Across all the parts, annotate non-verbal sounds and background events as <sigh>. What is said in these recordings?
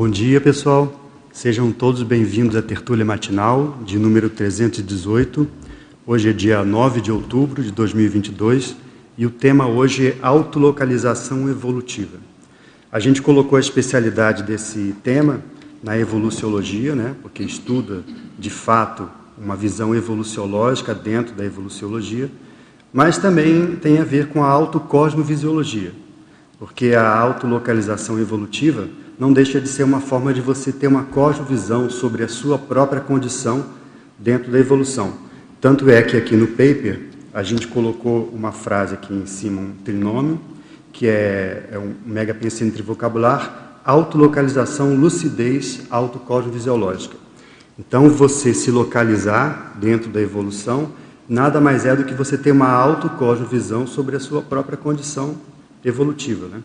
Bom dia, pessoal. Sejam todos bem-vindos à tertúlia matinal de número 318. Hoje é dia 9 de outubro de 2022 e o tema hoje é autolocalização evolutiva. A gente colocou a especialidade desse tema na evoluciologia, né, porque estuda de fato uma visão evoluciológica dentro da evoluciologia, mas também tem a ver com a autocosmovisiologia, porque a autolocalização evolutiva não deixa de ser uma forma de você ter uma cosmovisão sobre a sua própria condição dentro da evolução. Tanto é que aqui no paper a gente colocou uma frase aqui em cima, um trinômio, que é, é um mega entre vocabular, autolocalização, lucidez, autocosmovisiológica. Então, você se localizar dentro da evolução nada mais é do que você ter uma autocosmovisão sobre a sua própria condição evolutiva. Né?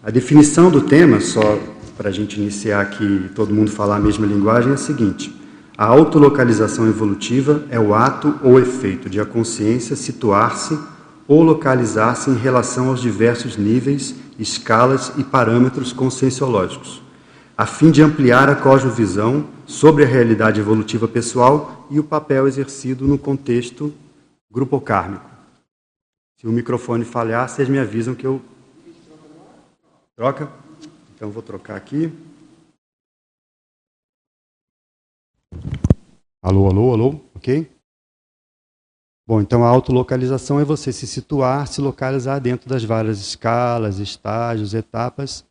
A definição do tema, só para a gente iniciar aqui todo mundo falar a mesma linguagem, é a seguinte: a autolocalização evolutiva é o ato ou efeito de a consciência situar-se ou localizar-se em relação aos diversos níveis, escalas e parâmetros conscienciológicos, a fim de ampliar a cosmovisão sobre a realidade evolutiva pessoal e o papel exercido no contexto grupo kármico. Se o microfone falhar, vocês me avisam que eu Troca? Então vou trocar aqui. Alô, alô, alô, ok? Bom, então a autolocalização é você se situar, se localizar dentro das várias escalas, estágios, etapas,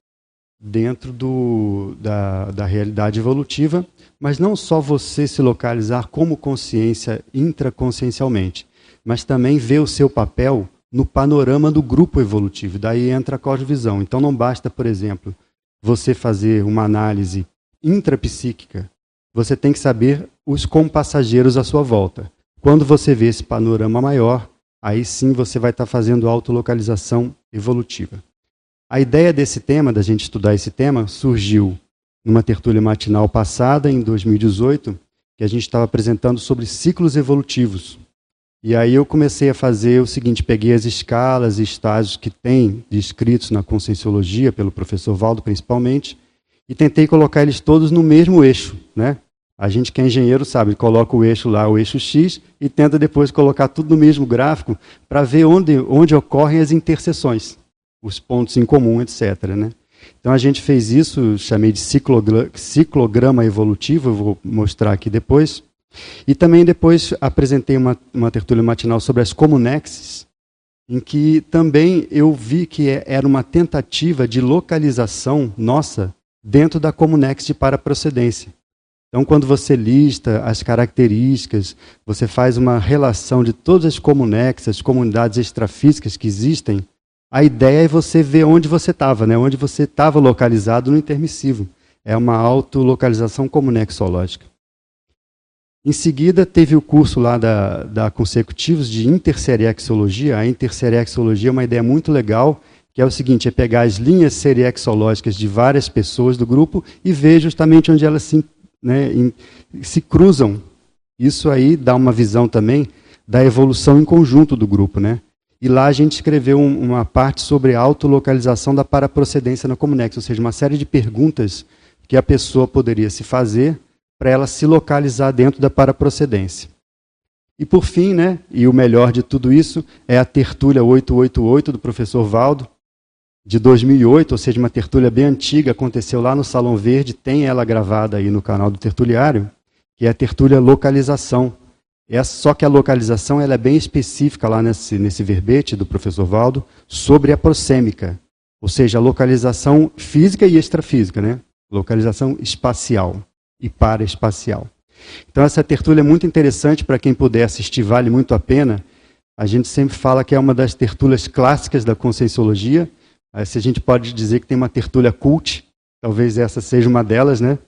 dentro do, da, da realidade evolutiva, mas não só você se localizar como consciência intraconsciencialmente, mas também ver o seu papel no panorama do grupo evolutivo. Daí entra a cosmovisão. Então não basta, por exemplo, você fazer uma análise intrapsíquica. Você tem que saber os compassageiros à sua volta. Quando você vê esse panorama maior, aí sim você vai estar fazendo autolocalização evolutiva. A ideia desse tema, da gente estudar esse tema, surgiu numa tertúlia matinal passada, em 2018, que a gente estava apresentando sobre ciclos evolutivos. E aí eu comecei a fazer o seguinte, peguei as escalas e estágios que tem descritos na Conscienciologia, pelo professor Valdo principalmente, e tentei colocar eles todos no mesmo eixo, né? A gente que é engenheiro sabe, coloca o eixo lá, o eixo X, e tenta depois colocar tudo no mesmo gráfico para ver onde, onde ocorrem as interseções, os pontos em comum, etc. Né? Então a gente fez isso, chamei de ciclograma evolutivo, eu vou mostrar aqui depois. E também depois apresentei uma, uma tertúlia matinal sobre as comunexes, em que também eu vi que é, era uma tentativa de localização nossa dentro da comunex de paraprocedência. Então, quando você lista as características, você faz uma relação de todas as comunex, as comunidades extrafísicas que existem, a ideia é você ver onde você estava, né? onde você estava localizado no intermissivo. É uma autolocalização comunexológica. Em seguida, teve o curso lá da, da Consecutivos de Interserexologia. A Interserexologia é uma ideia muito legal, que é o seguinte, é pegar as linhas seriexológicas de várias pessoas do grupo e ver justamente onde elas se, né, se cruzam. Isso aí dá uma visão também da evolução em conjunto do grupo. Né? E lá a gente escreveu um, uma parte sobre a autolocalização da paraprocedência na Comunex, ou seja, uma série de perguntas que a pessoa poderia se fazer para ela se localizar dentro da paraprocedência. E por fim, né, e o melhor de tudo isso, é a tertúlia 888 do professor Valdo, de 2008, ou seja, uma tertúlia bem antiga, aconteceu lá no Salão Verde, tem ela gravada aí no canal do Tertuliário, que é a tertúlia localização. É só que a localização ela é bem específica lá nesse, nesse verbete do professor Valdo, sobre a prosêmica, ou seja, a localização física e extrafísica, né? localização espacial e paraespacial. Então essa tertúlia é muito interessante para quem puder assistir, vale muito a pena. A gente sempre fala que é uma das tertúlias clássicas da Conscienciologia. Se a gente pode dizer que tem uma tertúlia cult, talvez essa seja uma delas, né?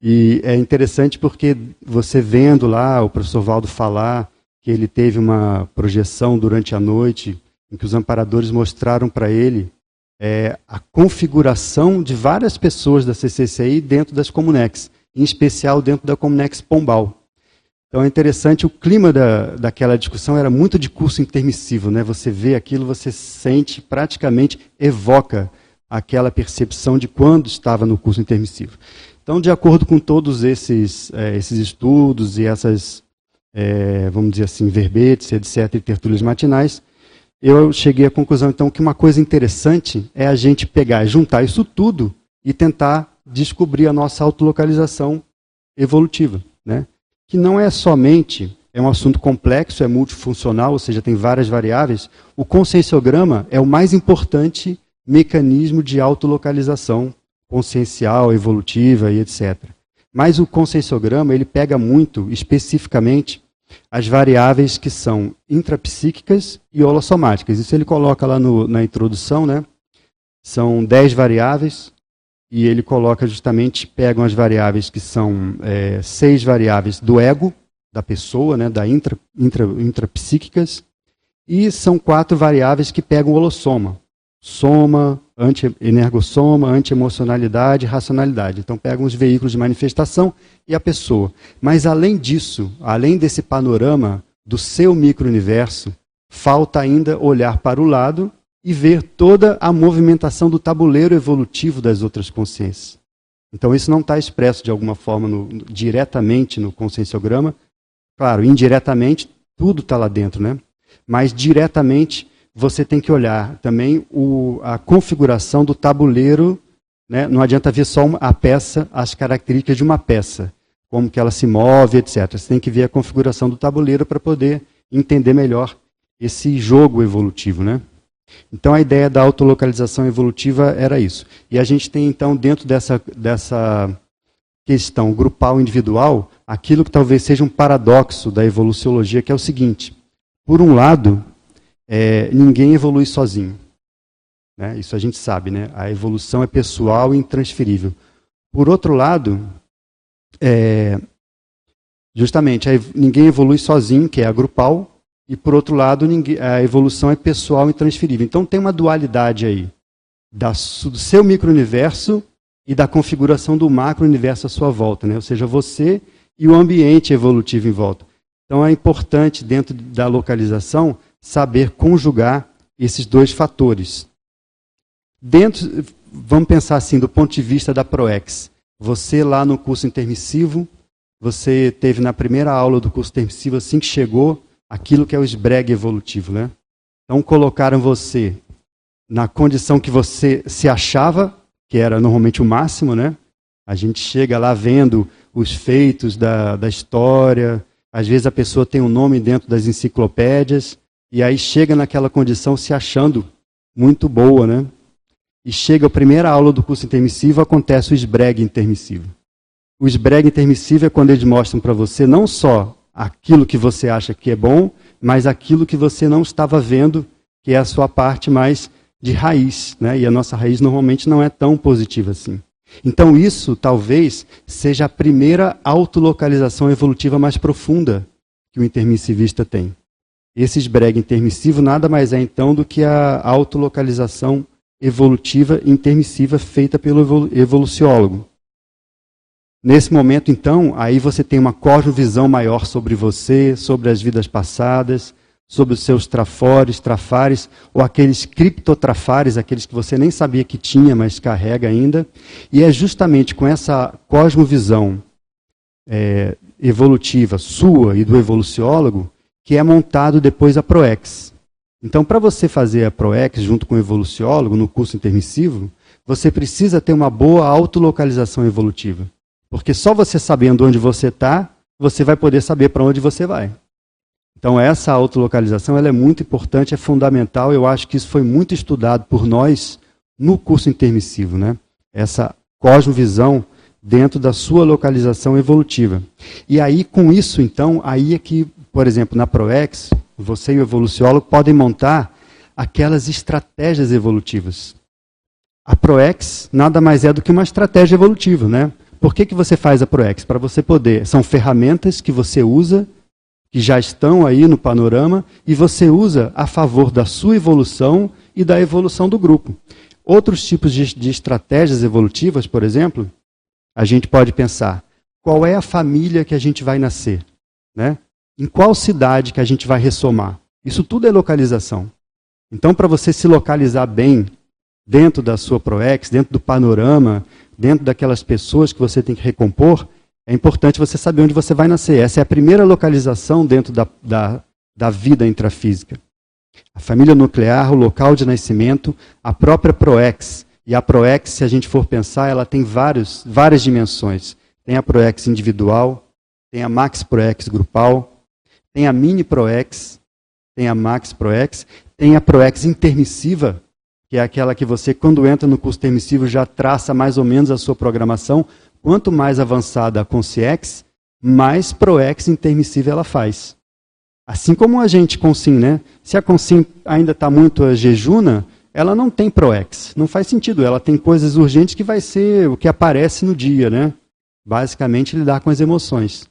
E é interessante porque você vendo lá o professor Valdo falar que ele teve uma projeção durante a noite em que os amparadores mostraram para ele é, a configuração de várias pessoas da CCCI dentro das Comunex em especial dentro da Comunex Pombal. Então é interessante, o clima da, daquela discussão era muito de curso intermissivo, né? Você vê aquilo, você sente, praticamente evoca aquela percepção de quando estava no curso intermissivo. Então, de acordo com todos esses, é, esses estudos e essas, é, vamos dizer assim, verbetes, etc., e tertúlias matinais, eu cheguei à conclusão, então, que uma coisa interessante é a gente pegar, juntar isso tudo e tentar descobrir a nossa autolocalização evolutiva, né? que não é somente, é um assunto complexo, é multifuncional, ou seja, tem várias variáveis. O conscienciograma é o mais importante mecanismo de autolocalização consciencial, evolutiva e etc. Mas o conscienciograma, ele pega muito, especificamente, as variáveis que são intrapsíquicas e holossomáticas. Isso ele coloca lá no, na introdução, né? São 10 variáveis, e ele coloca justamente, pegam as variáveis que são é, seis variáveis do ego, da pessoa, né, da intra, intra, intrapsíquicas, e são quatro variáveis que pegam o holossoma. Soma, anti-energossoma, anti-emocionalidade, racionalidade. Então pegam os veículos de manifestação e a pessoa. Mas além disso, além desse panorama do seu micro-universo, falta ainda olhar para o lado e ver toda a movimentação do tabuleiro evolutivo das outras consciências. Então, isso não está expresso de alguma forma no, diretamente no conscienciograma. Claro, indiretamente, tudo está lá dentro, né? Mas diretamente, você tem que olhar também o, a configuração do tabuleiro. Né? Não adianta ver só a peça, as características de uma peça, como que ela se move, etc. Você tem que ver a configuração do tabuleiro para poder entender melhor esse jogo evolutivo, né? Então a ideia da autolocalização evolutiva era isso. E a gente tem então dentro dessa, dessa questão grupal individual aquilo que talvez seja um paradoxo da evoluciologia, que é o seguinte: por um lado, é, ninguém evolui sozinho. Né? Isso a gente sabe, né? A evolução é pessoal e intransferível. Por outro lado, é, justamente, ninguém evolui sozinho, que é a grupal, e por outro lado, a evolução é pessoal e transferível. Então tem uma dualidade aí do seu micro-universo e da configuração do macro-universo à sua volta, né? ou seja, você e o ambiente evolutivo em volta. Então é importante, dentro da localização, saber conjugar esses dois fatores. Dentro, vamos pensar assim, do ponto de vista da ProEx. Você lá no curso intermissivo, você teve na primeira aula do curso intermissivo, assim que chegou, aquilo que é o esbregue evolutivo, né? Então colocaram você na condição que você se achava, que era normalmente o máximo, né? A gente chega lá vendo os feitos da, da história, às vezes a pessoa tem um nome dentro das enciclopédias, e aí chega naquela condição se achando muito boa, né? E chega a primeira aula do curso intermissivo, acontece o esbregue intermissivo. O esbregue intermissivo é quando eles mostram para você não só aquilo que você acha que é bom, mas aquilo que você não estava vendo, que é a sua parte mais de raiz. Né? E a nossa raiz normalmente não é tão positiva assim. Então, isso talvez seja a primeira autolocalização evolutiva mais profunda que o intermissivista tem. Esse esbreg intermissivo nada mais é então do que a autolocalização evolutiva intermissiva feita pelo evoluciólogo. Nesse momento, então, aí você tem uma cosmovisão maior sobre você, sobre as vidas passadas, sobre os seus trafores, trafares, ou aqueles criptotrafares, aqueles que você nem sabia que tinha, mas carrega ainda. E é justamente com essa cosmovisão é, evolutiva sua e do evoluciólogo que é montado depois a ProEx. Então, para você fazer a ProEx junto com o evoluciólogo no curso intermissivo, você precisa ter uma boa autolocalização evolutiva. Porque só você sabendo onde você está, você vai poder saber para onde você vai. Então essa autolocalização ela é muito importante, é fundamental. Eu acho que isso foi muito estudado por nós no curso intermissivo, né? Essa cosmovisão dentro da sua localização evolutiva. E aí com isso então, aí é que, por exemplo, na Proex, você e o evoluciólogo podem montar aquelas estratégias evolutivas. A Proex nada mais é do que uma estratégia evolutiva, né? Por que, que você faz a ProEx? Para você poder. São ferramentas que você usa, que já estão aí no panorama, e você usa a favor da sua evolução e da evolução do grupo. Outros tipos de, de estratégias evolutivas, por exemplo, a gente pode pensar: qual é a família que a gente vai nascer? Né? Em qual cidade que a gente vai ressomar? Isso tudo é localização. Então, para você se localizar bem dentro da sua ProEx, dentro do panorama, dentro daquelas pessoas que você tem que recompor, é importante você saber onde você vai nascer. Essa é a primeira localização dentro da, da, da vida intrafísica. A família nuclear, o local de nascimento, a própria ProEx. E a ProEx, se a gente for pensar, ela tem vários, várias dimensões. Tem a ProEx individual, tem a Max ProEx grupal, tem a Mini ProEx, tem a Max ProEx, tem a ProEx intermissiva, que é aquela que você, quando entra no curso intermissivo, já traça mais ou menos a sua programação. Quanto mais avançada a Conciex, mais ProEx intermissiva ela faz. Assim como a gente Consim, né? Se a Consim ainda está muito jejuna, ela não tem ProEx. Não faz sentido. Ela tem coisas urgentes que vai ser o que aparece no dia, né? Basicamente lidar com as emoções.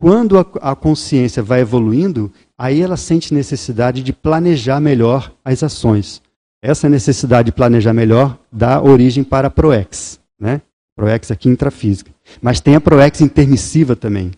Quando a, a consciência vai evoluindo, aí ela sente necessidade de planejar melhor as ações. Essa necessidade de planejar melhor dá origem para a ProEx, né? ProEx aqui intrafísica. Mas tem a ProEx intermissiva também.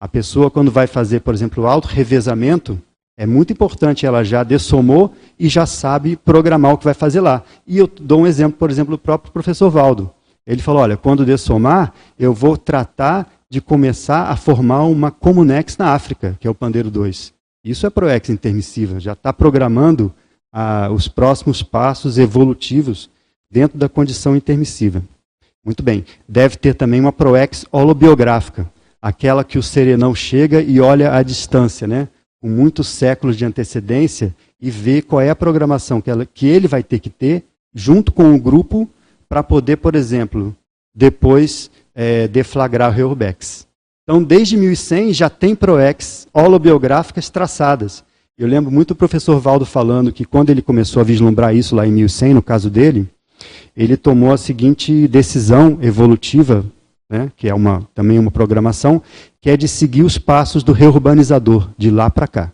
A pessoa, quando vai fazer, por exemplo, o auto-revezamento, é muito importante, ela já dessomou e já sabe programar o que vai fazer lá. E eu dou um exemplo, por exemplo, do próprio professor Valdo. Ele falou: olha, quando dessomar, eu vou tratar de começar a formar uma Comunex na África, que é o Pandeiro 2. Isso é ProEx intermissiva, já está programando ah, os próximos passos evolutivos dentro da condição intermissiva. Muito bem. Deve ter também uma ProEx holobiográfica, aquela que o serenão chega e olha à distância, né? com muitos séculos de antecedência, e vê qual é a programação que, ela, que ele vai ter que ter junto com o grupo para poder, por exemplo, depois é, deflagrar o Urbex. Então, desde 1100 já tem ProEx holobiográficas traçadas. Eu lembro muito o professor Valdo falando que quando ele começou a vislumbrar isso lá em 1100, no caso dele, ele tomou a seguinte decisão evolutiva, né, que é uma, também uma programação, que é de seguir os passos do reurbanizador, de lá para cá.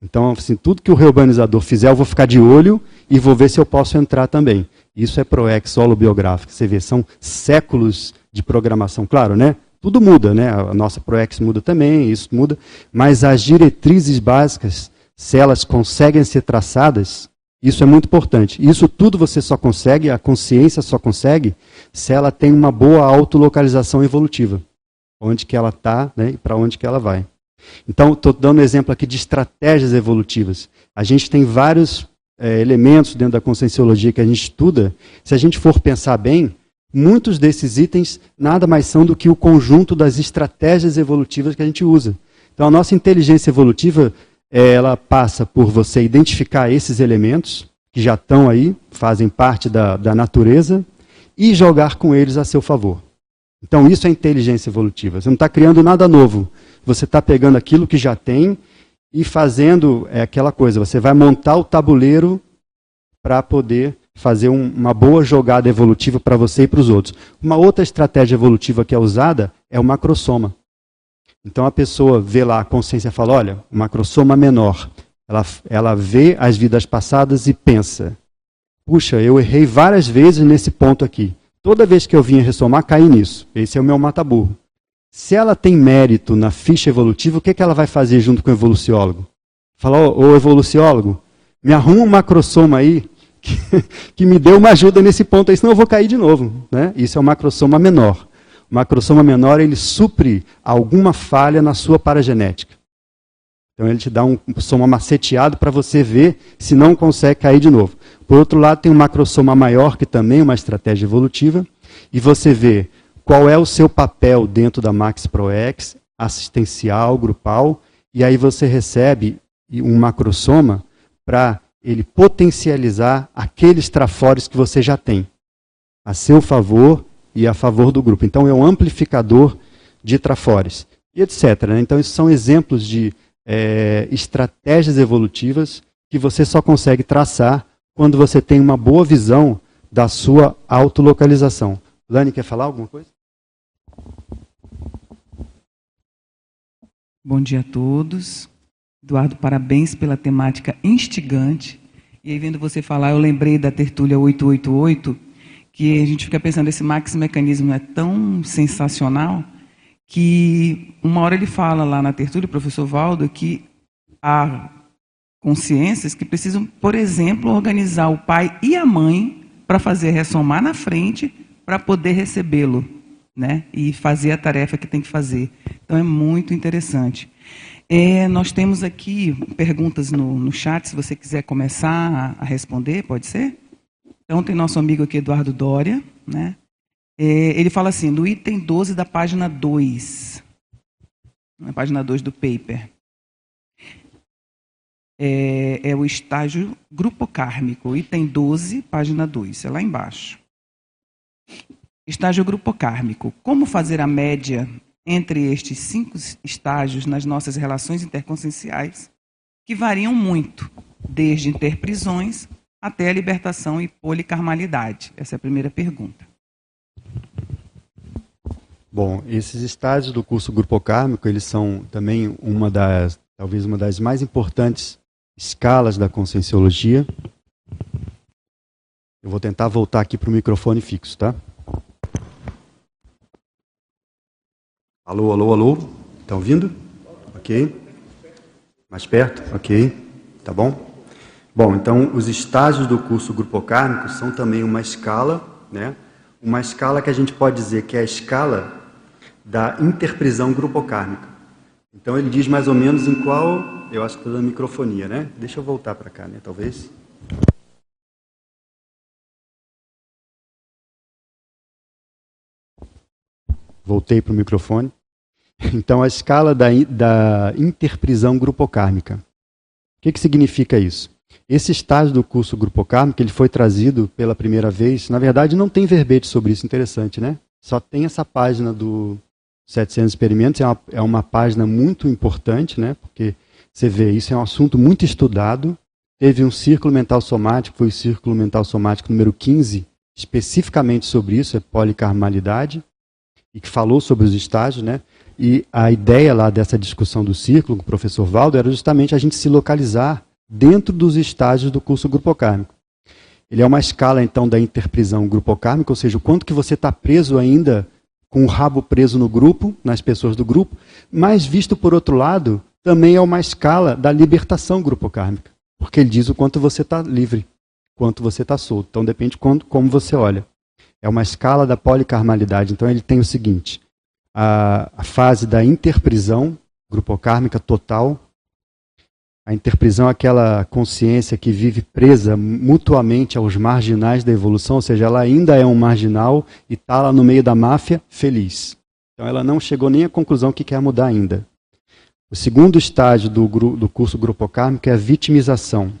Então, assim, tudo que o reurbanizador fizer, eu vou ficar de olho e vou ver se eu posso entrar também. Isso é ProEx holobiográfico. Você vê, são séculos de programação. Claro, né? Tudo muda, né? A nossa ProEx muda também, isso muda. Mas as diretrizes básicas, se elas conseguem ser traçadas, isso é muito importante. Isso tudo você só consegue, a consciência só consegue, se ela tem uma boa autolocalização evolutiva. Onde que ela está né, e para onde que ela vai. Então, estou dando um exemplo aqui de estratégias evolutivas. A gente tem vários é, elementos dentro da conscienciologia que a gente estuda. Se a gente for pensar bem, muitos desses itens nada mais são do que o conjunto das estratégias evolutivas que a gente usa. Então, a nossa inteligência evolutiva, ela passa por você identificar esses elementos que já estão aí, fazem parte da, da natureza, e jogar com eles a seu favor. Então, isso é inteligência evolutiva. Você não está criando nada novo. Você está pegando aquilo que já tem e fazendo é, aquela coisa. Você vai montar o tabuleiro para poder fazer um, uma boa jogada evolutiva para você e para os outros. Uma outra estratégia evolutiva que é usada é o macrosoma. Então a pessoa vê lá a consciência fala: olha, o macrosoma menor. Ela, ela vê as vidas passadas e pensa: puxa, eu errei várias vezes nesse ponto aqui. Toda vez que eu vinha ressomar, caí nisso. Esse é o meu mataburro. Se ela tem mérito na ficha evolutiva, o que, que ela vai fazer junto com o evoluciólogo? Fala, ô, evoluciólogo, me arruma um macrosoma aí <laughs> que, me dê uma ajuda nesse ponto aí, senão eu vou cair de novo. Né? Isso é o macrosoma menor. O macrosoma menor, ele supre alguma falha na sua paragenética. Então ele te dá um soma maceteado para você ver se não consegue cair de novo. Por outro lado, tem um macrosoma maior, que também é uma estratégia evolutiva, e você vê qual é o seu papel dentro da Max ProEx, assistencial, grupal, e aí você recebe um macrosoma para ele potencializar aqueles trafores que você já tem, a seu favor e a favor do grupo. Então, é um amplificador de trafores, e etc. Né? Então, isso são exemplos de é, estratégias evolutivas que você só consegue traçar quando você tem uma boa visão da sua autolocalização. Lani, quer falar alguma coisa? Bom dia a todos. Eduardo, parabéns pela temática instigante. E aí, vendo você falar, eu lembrei da tertúlia 888, que a gente fica pensando, esse max mecanismo é tão sensacional, que uma hora ele fala lá na tertúlia, o professor Valdo, que há consciências que precisam, por exemplo, organizar o pai e a mãe para fazer ressomar na frente para poder recebê-lo, né? E fazer a tarefa que tem que fazer. Então é muito interessante. É, nós temos aqui perguntas no, no chat, se você quiser começar a, a, responder, pode ser? Então tem nosso amigo aqui, Eduardo Dória, né? É, ele fala assim, no item 12 da página 2, na página 2 do paper, é, é, o estágio grupo kármico, item 12, página 2, é lá embaixo. Estágio grupo kármico. Como fazer a média entre estes cinco estágios nas nossas relações interconscienciais, que variam muito, desde interprisões até a libertação e policarmalidade? Essa é a primeira pergunta. Bom, esses estágios do curso grupo kármico, eles são também uma das, talvez uma das mais importantes escalas da conscienciologia. Eu vou tentar voltar aqui para o microfone fixo, tá? Alô, alô, alô? Estão ouvindo? Ok. Mais perto? Ok. Tá bom? Bom, então os estágios do curso Grupo Kármico são também uma escala, né? Uma escala que a gente pode dizer que é a escala da interprisão grupo kármica. Então ele diz mais ou menos em qual, eu acho que estou dando microfonia, né? Deixa eu voltar para cá, né? Talvez. Voltei para o microfone. <laughs> Então, a escala da, da interprisão grupocármica. O que, que significa isso? Esse estágio do curso grupocármico, ele foi trazido pela primeira vez, na verdade não tem verbete sobre isso, interessante, né? Só tem essa página do 700 experimentos, é uma, é uma página muito importante, né? Porque você vê, isso é um assunto muito estudado. Teve um círculo mental somático, foi o círculo mental somático número 15, especificamente sobre isso, é policarmalidade e que falou sobre os estágios, né? E a ideia lá dessa discussão do círculo com o professor Valdo era justamente a gente se localizar dentro dos estágios do curso grupocármico. Ele é uma escala, então, da interprisão grupocármica, ou seja, o quanto que você está preso ainda, com o rabo preso no grupo, nas pessoas do grupo, mas visto por outro lado, também é uma escala da libertação grupocármica, porque ele diz o quanto você está livre, quanto você está solto. Então depende de como você olha. É uma escala da policarmalidade. Então ele tem o seguinte: a, a fase da interprisão grupocármica total. A interprisão é aquela consciência que vive presa mutuamente aos marginais da evolução, ou seja, ela ainda é um marginal e está lá no meio da máfia feliz. Então ela não chegou nem à conclusão que quer mudar ainda. O segundo estágio do, do curso grupocármico é a vitimização.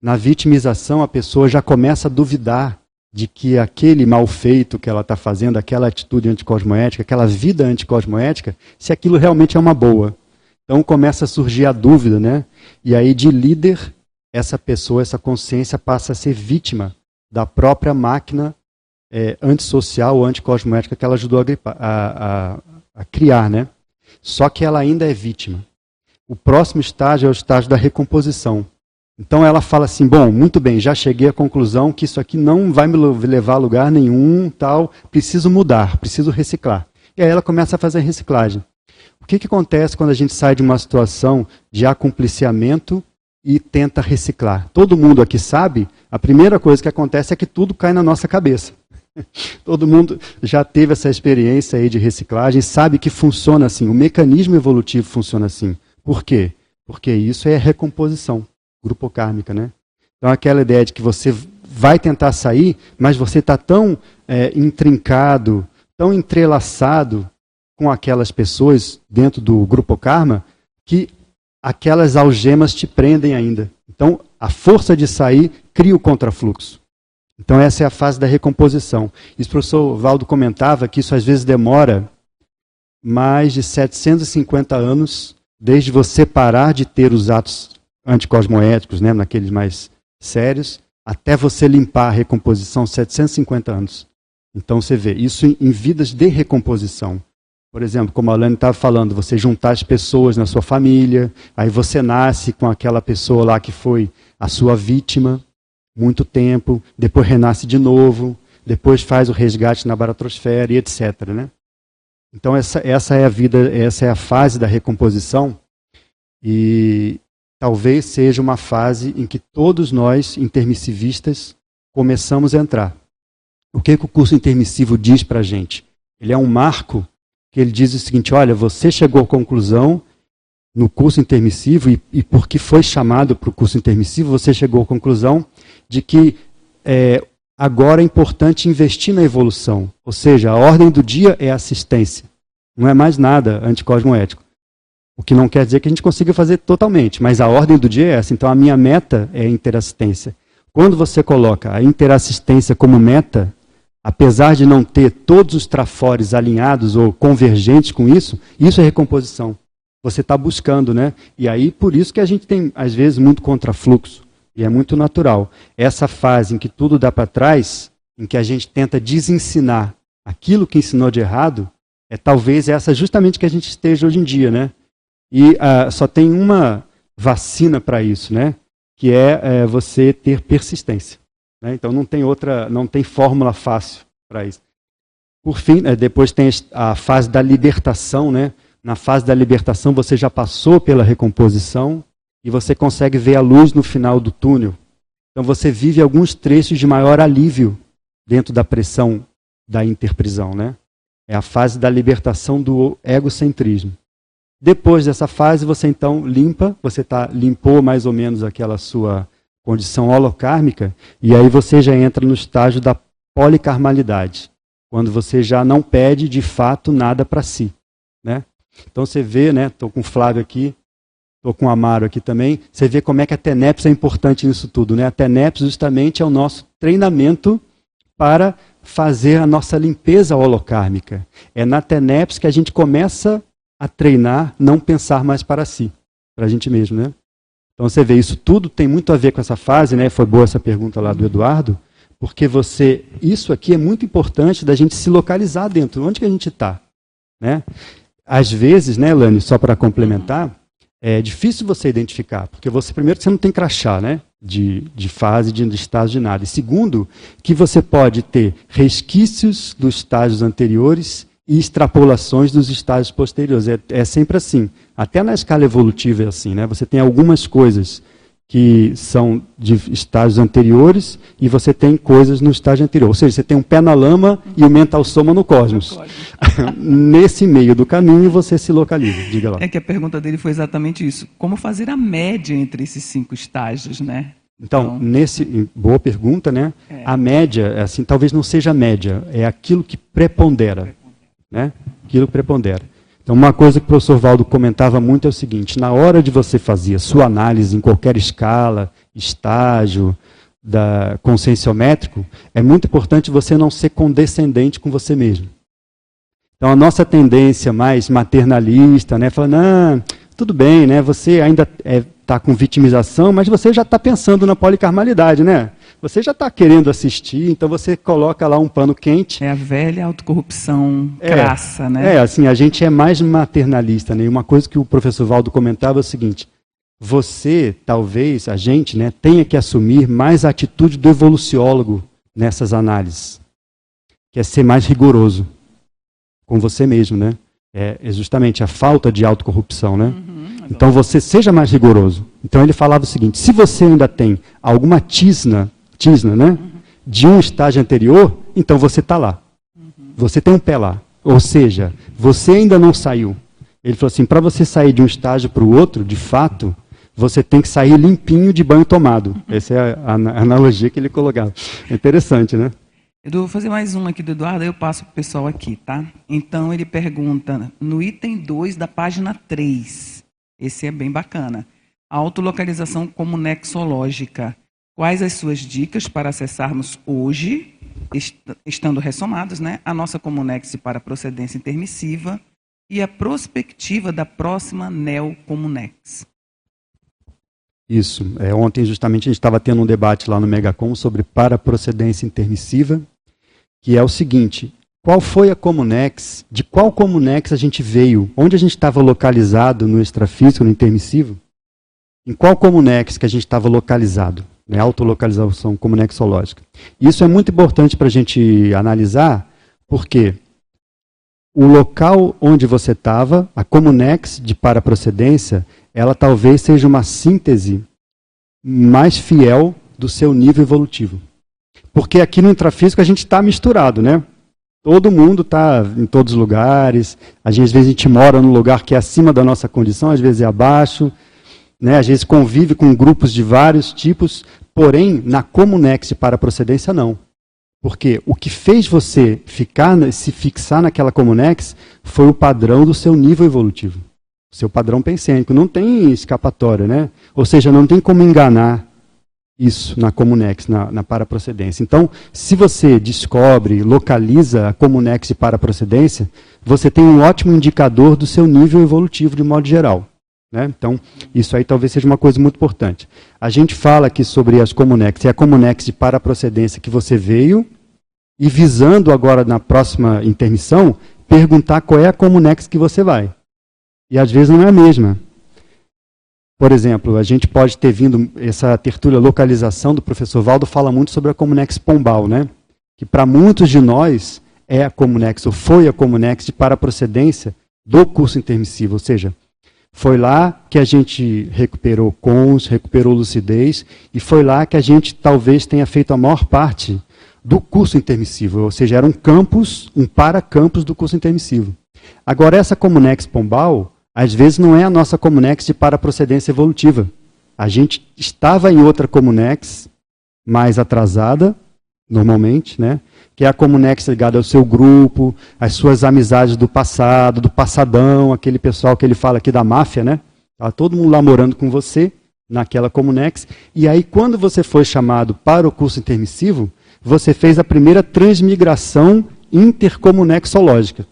Na vitimização, a pessoa já começa a duvidar de que aquele mal feito que ela está fazendo, aquela atitude anticosmoética, aquela vida anticosmoética, se aquilo realmente é uma boa. Então começa a surgir a dúvida, né? E aí de líder, essa pessoa, essa consciência passa a ser vítima da própria máquina é, antissocial ou anticosmoética que ela ajudou a, a, a, a criar, né? Só que ela ainda é vítima. O próximo estágio é o estágio da recomposição. Então ela fala assim: bom, muito bem, já cheguei à conclusão que isso aqui não vai me levar a lugar nenhum, tal, preciso mudar, preciso reciclar. E aí ela começa a fazer a reciclagem. O que, que acontece quando a gente sai de uma situação de acompliciamento e tenta reciclar? Todo mundo aqui sabe, a primeira coisa que acontece é que tudo cai na nossa cabeça. <laughs> Todo mundo já teve essa experiência aí de reciclagem, sabe que funciona assim, o mecanismo evolutivo funciona assim. Por quê? Porque isso é recomposição grupo kármica, né? Então aquela ideia de que você vai tentar sair, mas você está tão é, intrincado, tão entrelaçado com aquelas pessoas dentro do grupo karma, que aquelas algemas te prendem ainda. Então a força de sair cria o contrafluxo. Então essa é a fase da recomposição. E o professor Valdo comentava que isso às vezes demora mais de 750 anos desde você parar de ter os atos anticosmoéticos, né, naqueles mais sérios, até você limpar a recomposição, 750 anos. Então você vê, isso em, vidas de recomposição. Por exemplo, como a Alane estava falando, você juntar as pessoas na sua família, aí você nasce com aquela pessoa lá que foi a sua vítima muito tempo, depois renasce de novo, depois faz o resgate na baratrosfera e etc. Né? Então essa, essa é a vida, essa é a fase da recomposição. E, talvez seja uma fase em que todos nós, intermissivistas, começamos a entrar. O que, que o curso intermissivo diz para a gente? Ele é um marco que ele diz o seguinte: olha, você chegou à conclusão no curso intermissivo, e, e porque foi chamado para o curso intermissivo, você chegou à conclusão de que é, agora é importante investir na evolução. Ou seja, a ordem do dia é assistência. Não é mais nada anticosmoético. O que não quer dizer que a gente consiga fazer totalmente, mas a ordem do dia é essa. Então a minha meta é interassistência. Quando você coloca a interassistência como meta, apesar de não ter todos os trafores alinhados ou convergentes com isso, isso é recomposição. Você está buscando, né? E aí, por isso que a gente tem, às vezes, muito contrafluxo. E é muito natural. Essa fase em que tudo dá para trás, em que a gente tenta desensinar aquilo que ensinou de errado, é talvez essa justamente que a gente esteja hoje em dia, né? E uh, só tem uma vacina para isso, né? Que é, é, você ter persistência. Né? Então não tem outra, não tem fórmula fácil para isso. Por fim, é, depois tem a fase da libertação, né? Na fase da libertação você já passou pela recomposição e você consegue ver a luz no final do túnel. Então você vive alguns trechos de maior alívio dentro da pressão da interprisão, né? É a fase da libertação do egocentrismo. Depois dessa fase, você então limpa, você tá, limpou mais ou menos aquela sua condição holocármica, e aí você já entra no estágio da policarmalidade, quando você já não pede de fato nada para si. Né? Então você vê, né? Estou com o Flávio aqui, estou com o Amaro aqui também. Você vê como é que a TENEPS é importante nisso tudo. Né? A TENEPS justamente é o nosso treinamento para fazer a nossa limpeza holocármica. É na TENEPS que a gente começa a treinar não pensar mais para si, para a gente mesmo, né? Então você vê, isso tudo tem muito a ver com essa fase, né? Foi boa essa pergunta lá do Eduardo, porque você, isso aqui é muito importante da gente se localizar dentro, onde que a gente está, né? Às vezes, né, Lani, só para complementar, é difícil você identificar, porque você primeiro você não tem crachá, né? De, de fase, de, de estágio de nada. E segundo, que você pode ter resquícios dos estágios anteriores e extrapolações dos estágios posteriores. É, é, sempre assim. Até na escala evolutiva é assim. Né? Você tem algumas coisas que são de estágios anteriores e você tem coisas no estágio anterior. Ou seja, você tem um pé na lama e o mental soma no cosmos. <laughs> Nesse meio do caminho você se localiza. Diga lá. É que a pergunta dele foi exatamente isso. Como fazer a média entre esses cinco estágios, né? Então, então, nesse boa pergunta, né? É. A média, assim, talvez não seja a média, é aquilo que prepondera. Né? Aquilo prepondera. Então, uma coisa que o professor Valdo comentava muito é o seguinte: na hora de você fazer a sua análise em qualquer escala, estágio, da conscienciométrico, é muito importante você não ser condescendente com você mesmo. Então, a nossa tendência mais maternalista, né, fala, não, tudo bem, né, você ainda está é, tá com vitimização, mas você já está pensando na policarmalidade, né? Você já está querendo assistir, então você coloca lá um pano quente. É a velha autocorrupção é, crassa, né? É, assim, a gente é mais maternalista, né? E uma coisa que o professor Valdo comentava é o seguinte: você, talvez, a gente, né, tenha que assumir mais a atitude do evoluciólogo nessas análises, que é ser mais rigoroso com você mesmo, né? É, é justamente a falta de autocorrupção, né? Uhum, então você seja mais rigoroso. Então ele falava o seguinte: se você ainda tem alguma tisna tisna, né? De um estágio anterior, então você está lá. Você tem um pé lá. Ou seja, você ainda não saiu. Ele falou assim: para você sair de um estágio para o outro, de fato, você tem que sair limpinho de banho tomado. Essa é a, a analogia que ele colocava. É interessante, né? Eu vou fazer mais uma aqui do Eduardo, aí eu passo para o pessoal aqui, tá? Então ele pergunta, no item 2 da página 3, esse é bem bacana, autolocalização comunexológica. Quais as suas dicas para acessarmos hoje, estando ressomados, né, a nossa Comunex para procedência intermissiva e a prospectiva da próxima Neo Comunex? Isso. É, ontem, justamente, a gente estava tendo um debate lá no Megacom sobre paraprocedência intermissiva, que é o seguinte: qual foi a Comunex? De qual Comunex a gente veio? Onde a gente estava localizado no extrafísico, no intermissivo? Em qual Comunex que a gente estava localizado? Né, autolocalização comunexológica. Isso é muito importante para a gente analisar, porque o local onde você estava, a comunex de paraprocedência, ela talvez seja uma síntese mais fiel do seu nível evolutivo. Porque aqui no intrafísico a gente está misturado, né? Todo mundo está em todos os lugares. Às vezes a gente mora num lugar que é acima da nossa condição, às vezes é abaixo. Né? Às vezes convive com grupos de vários tipos. Porém, na Comunex para procedência, não. Porque o que fez você ficar, se fixar naquela Comunex foi o padrão do seu nível evolutivo. Seu padrão pensênico. Não tem escapatória, né? Ou seja, não tem como enganar isso na Comunex, na, na paraprocedência. Então, se você descobre, localiza a Comunex de paraprocedência, você tem um ótimo indicador do seu nível evolutivo de modo geral. Né? Então, isso aí talvez seja uma coisa muito importante. A gente fala aqui sobre as Comunex, é a Comunex de paraprocedência que você veio, e visando agora na próxima intermissão, perguntar qual é a Comunex que você vai. E às vezes não é a mesma. Por exemplo, a gente pode ter vindo, essa tertúlia localização do professor Valdo fala muito sobre a Comunex Pombal, né? que para muitos de nós é a Comunex, ou foi a Comunex de paraprocedência do curso intermissivo, ou seja, foi lá que a gente recuperou cons, recuperou lucidez, e foi lá que a gente talvez tenha feito a maior parte do curso intermissivo, ou seja, era um campus, um para-campus do curso intermissivo. Agora, essa Comunex Pombal, às vezes não é a nossa Comunex de para-procedência evolutiva. A gente estava em outra Comunex, mais atrasada, normalmente, né? Que é a Comunex ligada ao seu grupo, às suas amizades do passado, do passadão, aquele pessoal que ele fala aqui da máfia, né? Tá todo mundo lá morando com você, naquela Comunex. E aí, quando você foi chamado para o curso intermissivo, você fez a primeira transmigração intercomunexológica.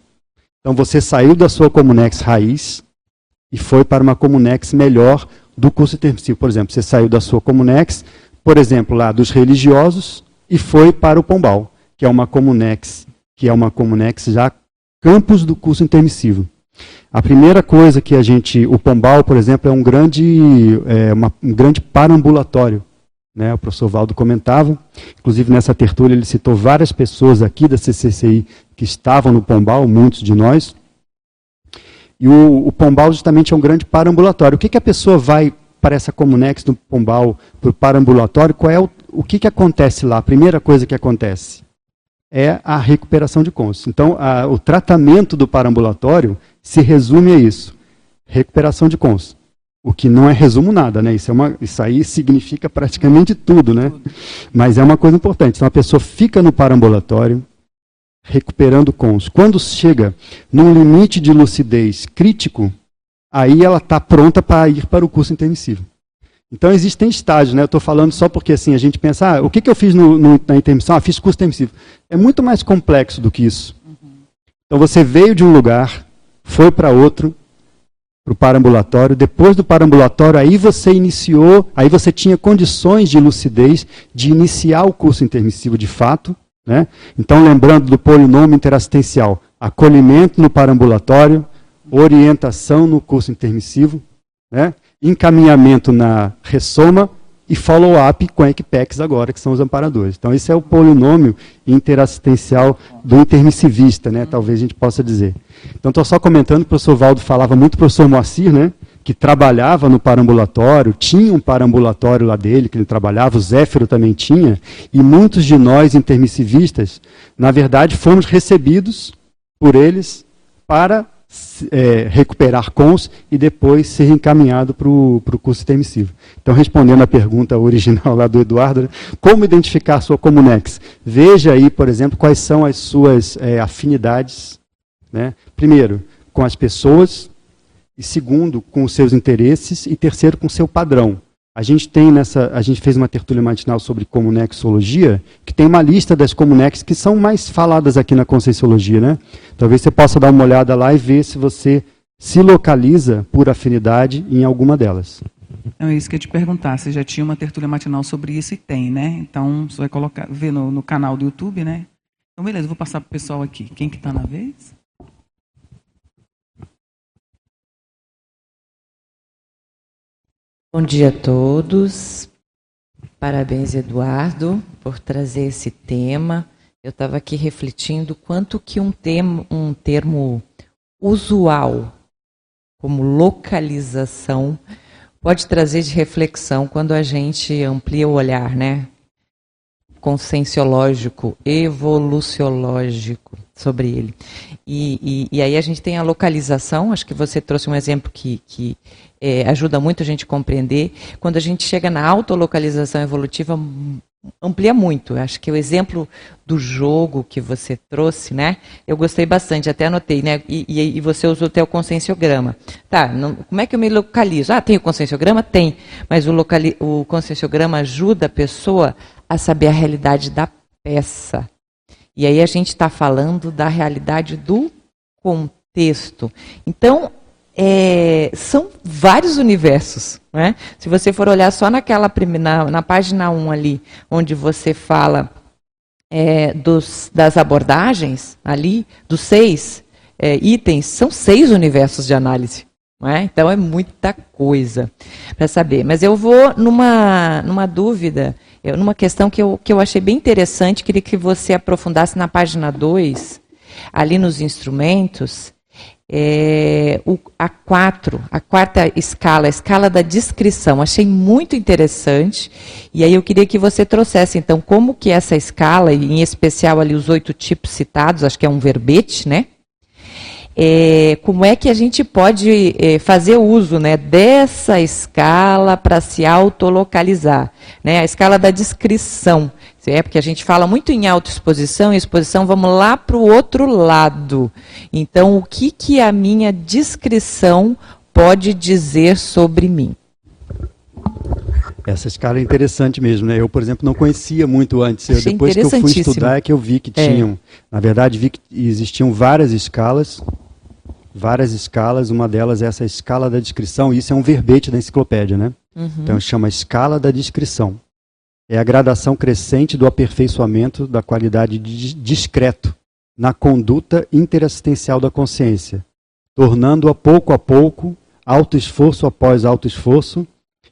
Então, você saiu da sua Comunex raiz e foi para uma Comunex melhor do curso intermissivo. Por exemplo, você saiu da sua Comunex, por exemplo, lá dos religiosos, e foi para o Pombal que é uma Comunex, que é uma Comunex já campus do curso intermissivo. A primeira coisa que a gente, o Pombal, por exemplo, é um grande, é uma, um grande parambulatório. Né? O professor Valdo comentava, inclusive nessa tertúlia ele citou várias pessoas aqui da CCCI que estavam no Pombal, muitos de nós. E o, o Pombal justamente é um grande parambulatório. O que, que a pessoa vai para essa Comunex do Pombal, para o parambulatório? Qual é o, o que, que acontece lá? A primeira coisa que acontece é a recuperação de cons. Então, a, o tratamento do parambulatório se resume a isso: recuperação de cons. O que não é resumo nada, né? Isso, é uma, isso aí significa praticamente tudo, né? Mas é uma coisa importante. Então, a pessoa fica no parambulatório, recuperando cons. Quando chega num limite de lucidez crítico, aí ela está pronta para ir para o curso intermissivo. Então existem estágios, né? Eu estou falando só porque assim a gente pensa, ah, o que, que eu fiz no, no, na intermissão? Ah, fiz curso intermissivo. É muito mais complexo do que isso. Uhum. Então você veio de um lugar, foi para outro, para o parambulatório. Depois do parambulatório, aí você iniciou, aí você tinha condições de lucidez de iniciar o curso intermissivo de fato. Né? Então, lembrando do polinômio interassistencial, acolhimento no parambulatório, orientação no curso intermissivo. Né? Encaminhamento na ressoma e follow-up com a Equipex agora, que são os amparadores. Então, esse é o polinômio interassistencial do intermissivista, né? talvez a gente possa dizer. Então, estou só comentando, o professor Valdo falava muito, o professor Moacir, né? que trabalhava no parambulatório, tinha um parambulatório lá dele, que ele trabalhava, o Zéfiro também tinha, e muitos de nós intermissivistas, na verdade, fomos recebidos por eles para é, recuperar cons e depois ser encaminhado para o curso intermissivo. Então, respondendo à pergunta original lá do Eduardo, né, como identificar a sua Comunex? Veja aí, por exemplo, quais são as suas é, afinidades. Né? Primeiro, com as pessoas, e segundo, com os seus interesses, e terceiro, com o seu padrão. A gente tem nessa, a gente fez uma tertúlia matinal sobre comunexologia, que tem uma lista das comunex que são mais faladas aqui na conscienciologia, né? Talvez você possa dar uma olhada lá e ver se você se localiza por afinidade em alguma delas. Não, é isso que eu te perguntar. Você já tinha uma tertúlia matinal sobre isso e tem, né? Então você vai colocar, ver no, no canal do YouTube, né? Então beleza, vou passar para o pessoal aqui. Quem que está na vez? Bom dia a todos. Parabéns, Eduardo, por trazer esse tema. Eu estava aqui refletindo quanto que um termo, um termo usual, como localização, pode trazer de reflexão quando a gente amplia o olhar, né? conscienciológico, evoluciológico sobre ele. E, e, e, aí a gente tem a localização, acho que você trouxe um exemplo que, que é, ajuda muito a gente compreender. Quando a gente chega na autolocalização evolutiva, amplia muito. Acho que o exemplo do jogo que você trouxe, né? Eu gostei bastante, até anotei, né? E, e, você usou até o conscienciograma. Tá, não, como é que eu me localizo? Ah, tem o conscienciograma? Tem. Mas o, o conscienciograma ajuda a pessoa a saber a realidade da peça. E aí a gente está falando da realidade do contexto. Então, é, são vários universos. Né? Se você for olhar só naquela na, na página 1 ali, onde você fala é, dos, das abordagens, ali, dos seis é, itens, são seis universos de análise. É? Então é muita coisa para saber. Mas eu vou numa, numa dúvida, numa questão que eu, que eu achei bem interessante, queria que você aprofundasse na página 2, ali nos instrumentos, é, o, a quatro, a quarta escala, a escala da descrição. Achei muito interessante. E aí eu queria que você trouxesse, então, como que essa escala, em especial ali os oito tipos citados, acho que é um verbete, né? É, como é que a gente pode é, fazer uso né, dessa escala para se autolocalizar? Né? A escala da descrição. É porque a gente fala muito em autoexposição e exposição, vamos lá para o outro lado. Então, o que, que a minha descrição pode dizer sobre mim? Essa escala é interessante mesmo, né? Eu, por exemplo, não conhecia muito antes. Eu, depois que eu fui estudar é que eu vi que é. tinham, é. na verdade, vi que existiam várias escalas, várias escalas. Uma delas é essa escala da descrição. Isso é um verbete da enciclopédia, né? Uhum. Então chama escala da descrição é a gradação crescente do aperfeiçoamento da qualidade de discreto na conduta interassistencial da consciência, tornando-a pouco a pouco, auto-esforço após auto-esforço,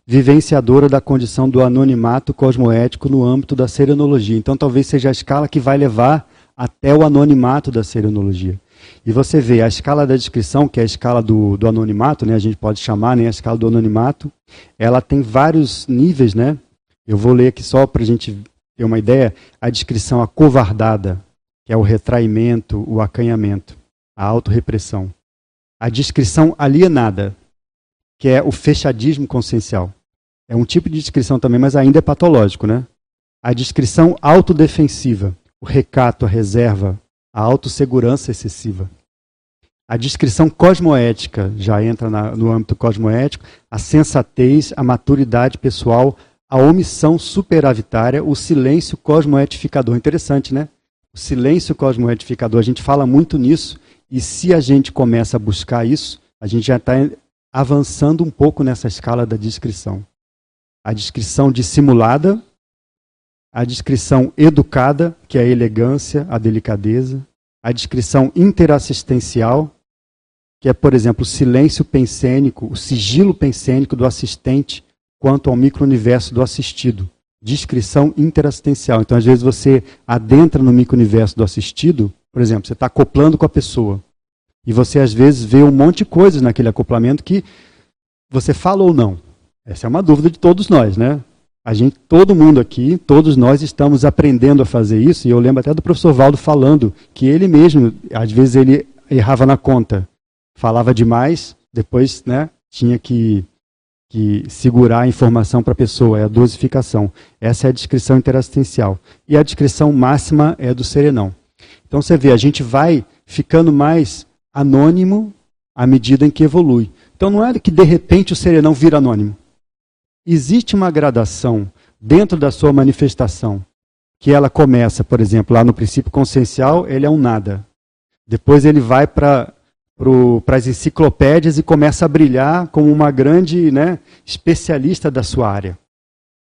vivenciadora da condição do anonimato cosmoético no âmbito da serenologia. Então, talvez seja a escala que vai levar até o anonimato da serenologia. E você vê a escala da descrição, que é a escala do, do anonimato, né, a gente pode chamar né, a escala do anonimato, ela tem vários níveis, né? Eu vou ler aqui só para a gente ter uma ideia, a descrição acovardada, que é o retraimento, o acanhamento, a autorrepressão. A descrição alienada, que é o fechadismo consciencial. É um tipo de descrição também, mas ainda é patológico, né? A descrição autodefensiva, o recato, a reserva, a autossegurança excessiva. A descrição cosmoética já entra na, no âmbito cosmoético, a sensatez, a maturidade pessoal, a omissão superavitária, o silêncio cosmoetificador. Interessante, né? O silêncio cosmoetificador, a gente fala muito nisso, e se a gente começa a buscar isso, a gente já está avançando um pouco nessa escala da descrição. A descrição dissimulada, a descrição educada, que é a elegância, a delicadeza, a descrição interassistencial, que é, por exemplo, o silêncio pensênico, o sigilo pensênico do assistente quanto ao micro-universo do assistido. Descrição interassistencial. Então, às vezes, você adentra no micro-universo do assistido, por exemplo, você está acoplando com a pessoa. E você, às vezes, vê um monte de coisas naquele acoplamento que você fala ou não. Essa é uma dúvida de todos nós, né? A gente, todo mundo aqui, todos nós estamos aprendendo a fazer isso, e eu lembro até do professor Valdo falando que ele mesmo, às vezes ele errava na conta, falava demais, depois, né, tinha que que segurar a informação para a pessoa, é a dosificação. Essa é a descrição interassistencial. E a descrição máxima é do serenão. Então você vê, a gente vai ficando mais anônimo à medida em que evolui. Então não é que de repente o serenão vira anônimo. Existe uma gradação dentro da sua manifestação, que ela começa, por exemplo, lá no princípio consciencial, ele é um nada. Depois ele vai para para as enciclopédias e começa a brilhar como uma grande né, especialista da sua área,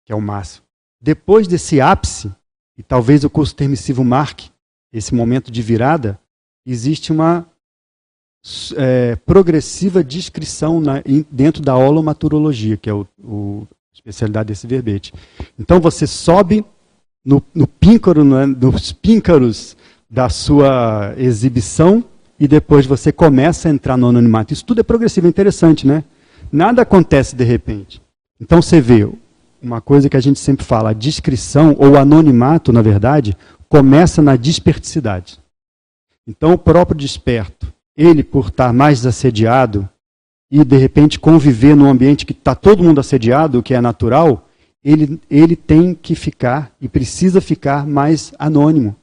que é o Márcio. Depois desse ápice, e talvez o curso permissivo marque esse momento de virada, existe uma é, progressiva descrição na, dentro da holomaturologia, que é o, o especialidade desse verbete. Então você sobe no, no píncaro, né, nos píncaros da sua exibição e depois você começa a entrar no anonimato. Isso tudo é progressivo, é interessante, né? Nada acontece de repente. Então você vê uma coisa que a gente sempre fala, a descrição ou anonimato, na verdade, começa na desperticidade. Então, o próprio desperto, ele, por estar mais assediado e, de repente, conviver num ambiente que está todo mundo assediado, o que é natural, ele, ele tem que ficar e precisa ficar mais anônimo.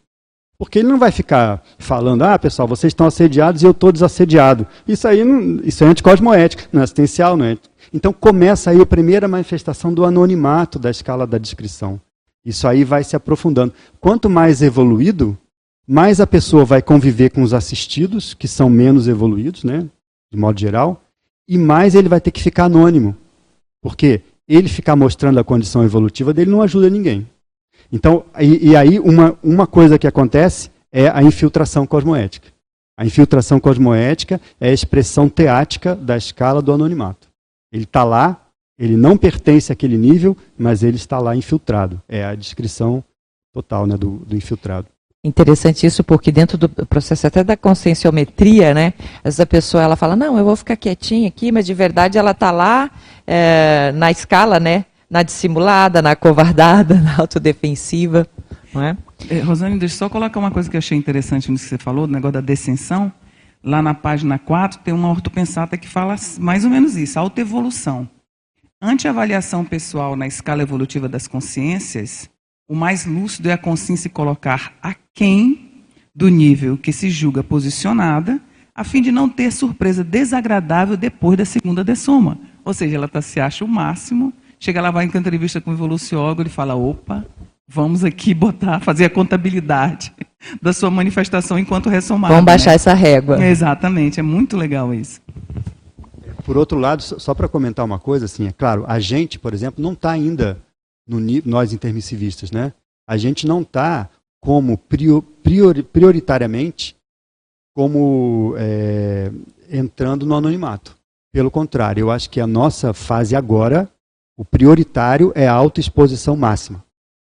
Porque ele não vai ficar falando, ah, pessoal, vocês estão assediados e eu estou desassediado. Isso aí não, isso é anticosmoético, não é assistencial, não é? Então começa aí a primeira manifestação do anonimato da escala da descrição. Isso aí vai se aprofundando. Quanto mais evoluído, mais a pessoa vai conviver com os assistidos, que são menos evoluídos, né, de modo geral, e mais ele vai ter que ficar anônimo. Porque ele ficar mostrando a condição evolutiva dele não ajuda ninguém. Então, e, e, aí uma, uma coisa que acontece é a infiltração cosmoética. A infiltração cosmoética é a expressão teática da escala do anonimato. Ele está lá, ele não pertence àquele nível, mas ele está lá infiltrado. É a descrição total né, do, do infiltrado. Interessante isso, porque dentro do processo até da conscienciometria, né, essa pessoa ela fala, não, eu vou ficar quietinha aqui, mas de verdade ela está lá é, na escala, né, na dissimulada, na covardada, <laughs> na autodefensiva. Não é? é, Rosane, deixa eu só colocar uma coisa que eu achei interessante nisso que você falou, do negócio da descensão. Lá na página 4 tem uma ortopensata que fala mais ou menos isso, autoevolução. Ante avaliação pessoal na escala evolutiva das consciências, o mais lúcido é a consciência colocar aquém do nível que se julga posicionada, a fim de não ter surpresa desagradável depois da segunda dessoma. Ou seja, ela tá, se acha o máximo Chega lá, vai em entrevista com o evoluciólogo, ele fala: opa, vamos aqui botar, fazer a contabilidade da sua manifestação enquanto ressomada. Vamos baixar né? essa régua. Exatamente, é muito legal isso. Por outro lado, só para comentar uma coisa, assim, é claro, a gente, por exemplo, não está ainda no nós intermissivistas, né? A gente não está como priori, prioritariamente como é, entrando no anonimato. Pelo contrário, eu acho que a nossa fase agora o prioritário é a autoexposição máxima.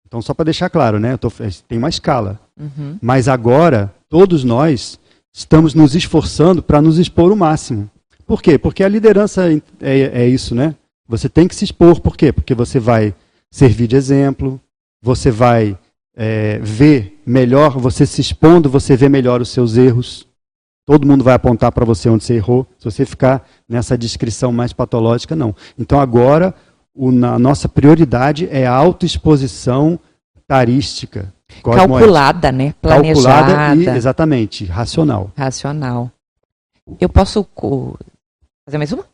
Então, só para deixar claro, né? Tô, tem uma escala. Uhum. Mas agora, todos nós estamos nos esforçando para nos expor o máximo. Por quê? Porque a liderança é, é, isso, né? Você tem que se expor. Por quê? Porque você vai servir de exemplo, você vai é, ver melhor, você se expondo, você vê melhor os seus erros. Todo mundo vai apontar para você onde você errou. Se você ficar nessa descrição mais patológica, não. Então agora o, a nossa prioridade é a autoexposição tarística. Calculada, né? Planejada. Calculada e, exatamente, racional. Racional. Eu posso fazer mais uma?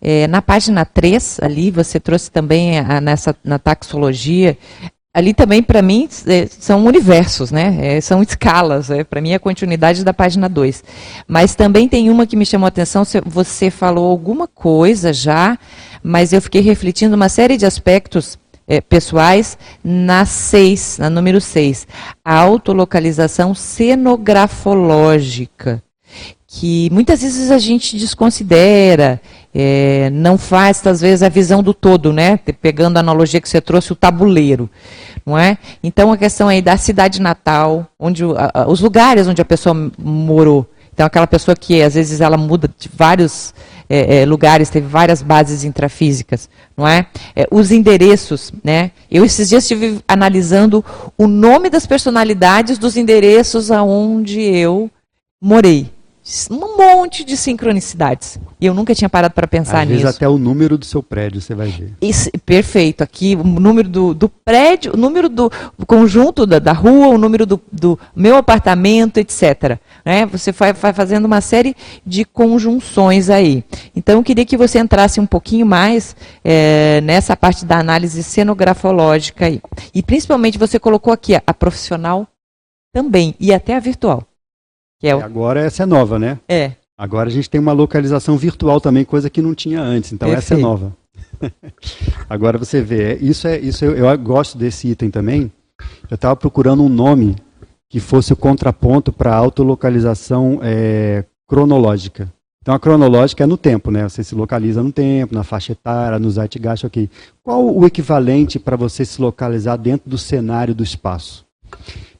É, na página 3, ali, você trouxe também a, nessa, na taxologia, ali também, para mim, é, são universos, né? É, são escalas. É, para mim, é a continuidade da página 2. Mas também tem uma que me chamou a atenção, você falou alguma coisa já mas eu fiquei refletindo uma série de aspectos é, pessoais na 6, na número 6, a autolocalização cenografológica, que muitas vezes a gente desconsidera, é, não faz, às vezes, a visão do todo, né? Pegando a analogia que você trouxe, o tabuleiro, não é? Então, a questão aí da cidade natal, onde os lugares onde a pessoa morou. Então, aquela pessoa que, às vezes, ela muda de vários é, é, lugares, teve várias bases intrafísicas, não é? é? Os endereços, né? Eu esses dias estive analisando o nome das personalidades dos endereços aonde eu morei um monte de sincronicidades. E eu nunca tinha parado para pensar Às nisso. Vezes até o número do seu prédio você vai ver. Isso, perfeito. Aqui o número do, do prédio, o número do conjunto da, da rua, o número do, do meu apartamento, etc. Né? Você vai, vai, fazendo uma série de conjunções aí. Então eu queria que você entrasse um pouquinho mais é, nessa parte da análise cenografológica aí. E principalmente você colocou aqui a, a profissional também, e até a virtual. É o... Agora essa é nova, né? É. Agora a gente tem uma localização virtual também, coisa que não tinha antes. Então Perfeito. essa é nova. <laughs> Agora você vê, é, isso é isso eu, eu gosto desse item também. Eu estava procurando um nome que fosse o contraponto para a autolocalização é, cronológica. Então a cronológica é no tempo, né? Você se localiza no tempo, na faixa etária, no zeitgeist, ok. Qual o equivalente para você se localizar dentro do cenário do espaço?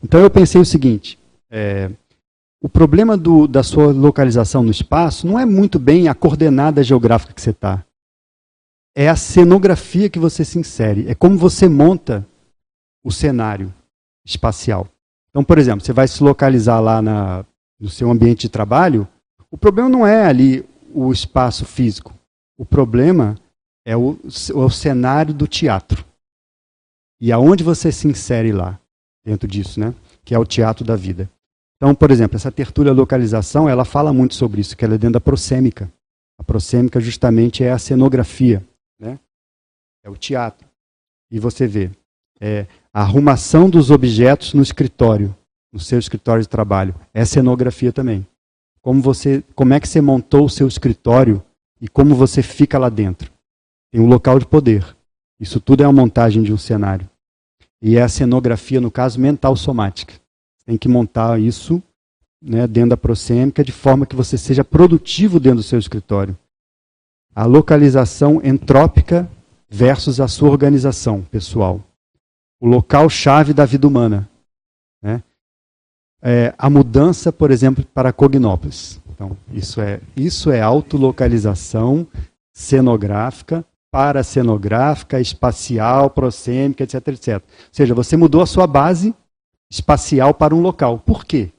Então eu pensei o seguinte: é, o problema do, da sua localização no espaço não é muito bem a coordenada geográfica que você está. é a cenografia que você se insere, é como você monta o cenário espacial. Então, por exemplo, você vai se localizar lá na, no seu ambiente de trabalho, o problema não é ali o espaço físico. O problema é o, o cenário do teatro. E aonde você se insere lá, dentro disso, né? Que é o teatro da vida. Então, por exemplo, essa tertúlia localização, ela fala muito sobre isso, que ela é dentro da prosêmica. A prosêmica justamente é a cenografia, né? É o teatro. E você vê, é, a arrumação dos objetos no escritório, no seu escritório de trabalho, é cenografia também. Como você, como é que você montou o seu escritório e como você fica lá dentro? Tem um local de poder. Isso tudo é uma montagem de um cenário. E é a cenografia, no caso, mental somática. Tem que montar isso né, dentro da prosêmica de forma que você seja produtivo dentro do seu escritório. A localização entrópica versus a sua organização pessoal. O local-chave da vida humana. Né? É, a mudança, por exemplo, para Cognópolis. Então, isso é, isso é autolocalização cenográfica paracenográfica, espacial, prosêmica, etc, etc. Ou seja, você mudou a sua base espacial para um local. Por quê?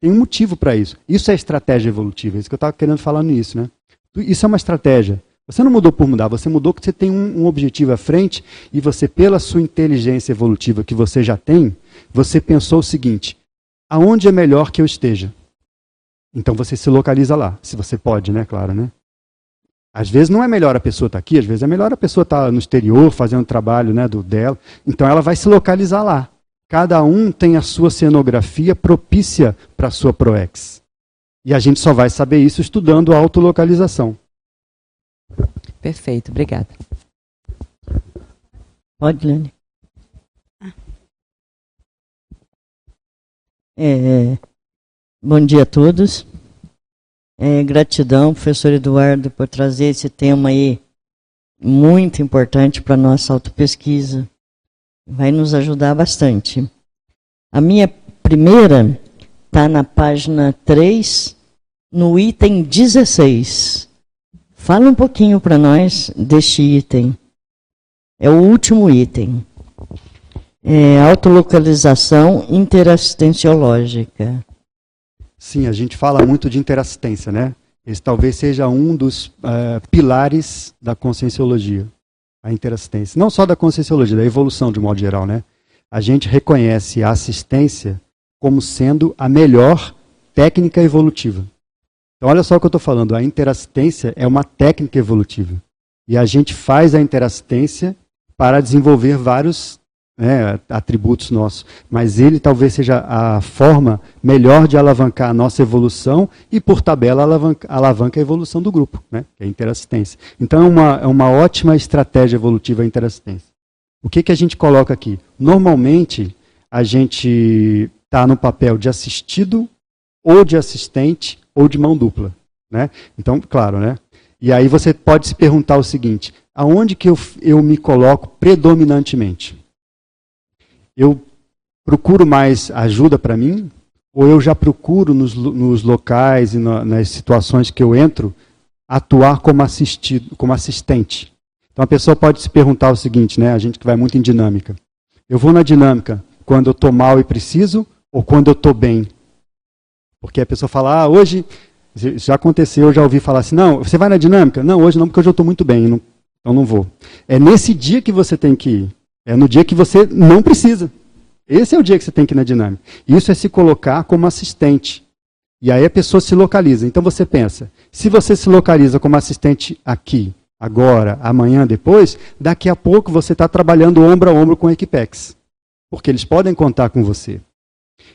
Tem um motivo para isso. Isso é estratégia evolutiva, é isso que eu estava querendo falar nisso. Né? Isso é uma estratégia. Você não mudou por mudar, você mudou porque você tem um, um, objetivo à frente e você, pela sua inteligência evolutiva que você já tem, você pensou o seguinte: aonde é melhor que eu esteja? Então você se localiza lá, se você pode, né? Claro, né? Às vezes não é melhor a pessoa estar tá aqui, às vezes é melhor a pessoa estar tá no exterior fazendo o trabalho né, do dela. Então ela vai se localizar lá. Cada um tem a sua cenografia propícia para a sua ProEx. E a gente só vai saber isso estudando a autolocalização. Perfeito, obrigada. Pode, Lani. É, bom dia a todos. É, gratidão, professor Eduardo, por trazer esse tema aí muito importante para a nossa autopesquisa. Vai nos ajudar bastante. A minha primeira está na página 3, no item 16. Fala um pouquinho para nós deste item. É o último item. É autolocalização interassistenciológica. Sim, a gente fala muito de interassistência, né? Esse talvez seja um dos uh, pilares da conscienciologia, a interassistência. Não só da conscienciologia, da evolução de modo geral, né? A gente reconhece a assistência como sendo a melhor técnica evolutiva. Então, olha só o que eu estou falando. A interassistência é uma técnica evolutiva. E a gente faz a interassistência para desenvolver vários né, atributos nossos, mas ele talvez seja a forma melhor de alavancar a nossa evolução e, por tabela, alavanca, alavanca a evolução do grupo, né, que é a interassistência. Então, é uma, é uma ótima estratégia evolutiva a interassistência. O que, que a gente coloca aqui? Normalmente, a gente está no papel de assistido, ou de assistente, ou de mão dupla. Né? Então, claro, né? E aí você pode se perguntar o seguinte: aonde que eu, eu me coloco predominantemente? Eu procuro mais ajuda para mim? Ou eu já procuro nos, nos locais e na, nas situações que eu entro atuar como, assistido, como assistente? Então a pessoa pode se perguntar o seguinte, né? A gente que vai muito em dinâmica. Eu vou na dinâmica quando eu estou mal e preciso ou quando eu estou bem? Porque a pessoa fala, ah, hoje já aconteceu, eu já ouvi falar assim, não, você vai na dinâmica? Não, hoje não, porque hoje eu estou muito bem, não, então não vou. É nesse dia que você tem que ir. É no dia que você não precisa. Esse é o dia que você tem que ir na dinâmica. Isso é se colocar como assistente. E aí a pessoa se localiza. Então você pensa, se você se localiza como assistente aqui, agora, amanhã, depois, daqui a pouco você está trabalhando ombro a ombro com a Equipex. Porque eles podem contar com você.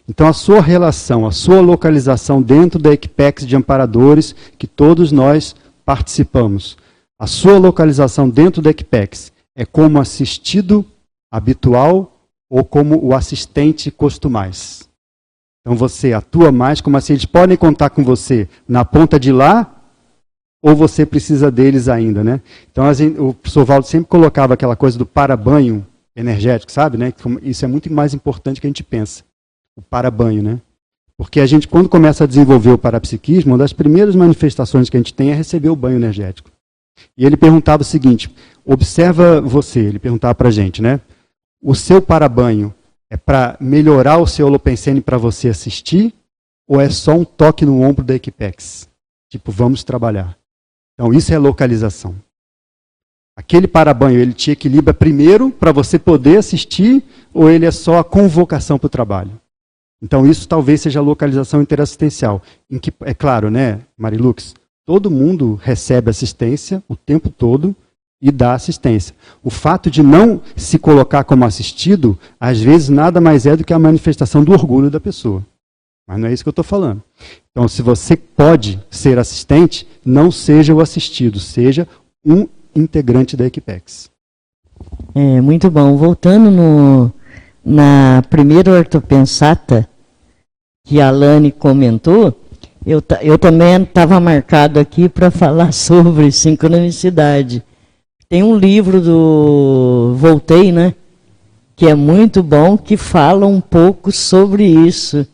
Então a sua relação, a sua localização dentro da Equipex de amparadores, que todos nós participamos, a sua localização dentro da Equipex é como assistido habitual ou como o assistente costumais. Então você atua mais como assim, eles podem contar com você na ponta de lá ou você precisa deles ainda, né? Então gente, o professor Valdo sempre colocava aquela coisa do para-banho energético, sabe, né? Isso é muito mais importante que a gente pensa. O para-banho, né? Porque a gente, quando começa a desenvolver o parapsiquismo, uma das primeiras manifestações que a gente tem é receber o banho energético. E ele perguntava o seguinte: observa você, ele perguntava para a gente, né? O seu parabanho é para melhorar o seu holopensene para você assistir ou é só um toque no ombro da Equipex? Tipo, vamos trabalhar. Então, isso é localização. Aquele parabanho, ele te equilibra primeiro para você poder assistir ou ele é só a convocação para o trabalho? Então, isso talvez seja localização interassistencial. Em que, é claro, né, Marilux? Todo mundo recebe assistência o tempo todo e dá assistência. O fato de não se colocar como assistido, às vezes nada mais é do que a manifestação do orgulho da pessoa. Mas não é isso que eu estou falando. Então, se você pode ser assistente, não seja o assistido, seja um integrante da Equipex. É, muito bom. Voltando no, na primeira ortopensata, que a Alane comentou, eu, eu também estava marcado aqui para <laughs> falar sobre sincronicidade. Tem um livro do Voltei, né? Que é muito bom, que fala um pouco sobre isso.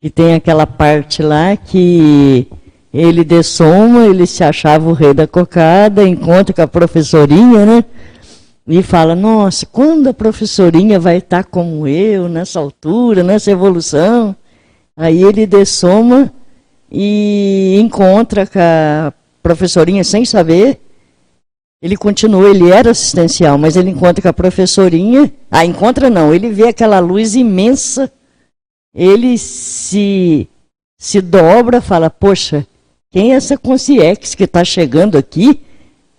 E tem aquela parte lá que ele dessoma, ele se achava o rei da cocada, encontra com a professorinha, né? E fala, nossa, quando a professorinha vai estar como eu, nessa altura, nessa evolução? Aí ele dessoma e encontra com a professorinha sem saber. Ele continua, ele era assistencial, mas ele encontra com a professorinha. Ah, encontra não, ele vê aquela luz imensa. Ele se, se dobra, fala, poxa, quem é essa consciência que está chegando aqui,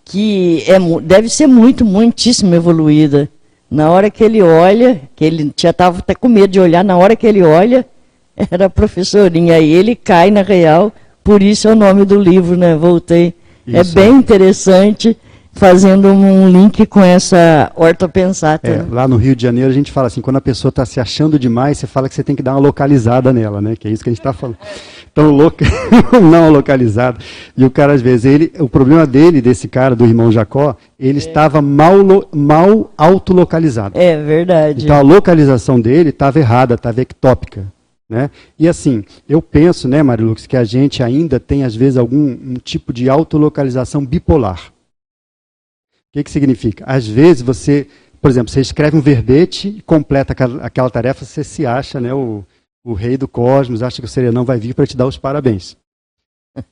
que é, deve ser muito, muitíssimo evoluída. Na hora que ele olha, que ele já estava até com medo de olhar, na hora que ele olha, <laughs> era a professorinha. Aí ele cai na real, por isso é o nome do livro, né? Voltei. É isso. É bem interessante, fazendo um link com essa ortopensata. É, lá no Rio de Janeiro a gente fala assim, quando a pessoa está se achando demais, você fala que você tem que dar uma localizada nela, né? Que é isso que a gente está falando. Então, loca... <laughs> não localizada. E o cara, às vezes, ele, o problema dele, desse cara, do irmão Jacó, ele é. estava mal, mal autolocalizado. É verdade. Então a localização dele estava errada, estava ectópica. Né? E assim, eu penso, né, Marilux, que a gente ainda tem, às vezes, algum um tipo de autolocalização bipolar. O que, que significa? Às vezes você, por exemplo, você escreve um verbete e completa aquela, tarefa, você se acha né, o, o rei do cosmos, acha que o serenão vai vir para te dar os parabéns.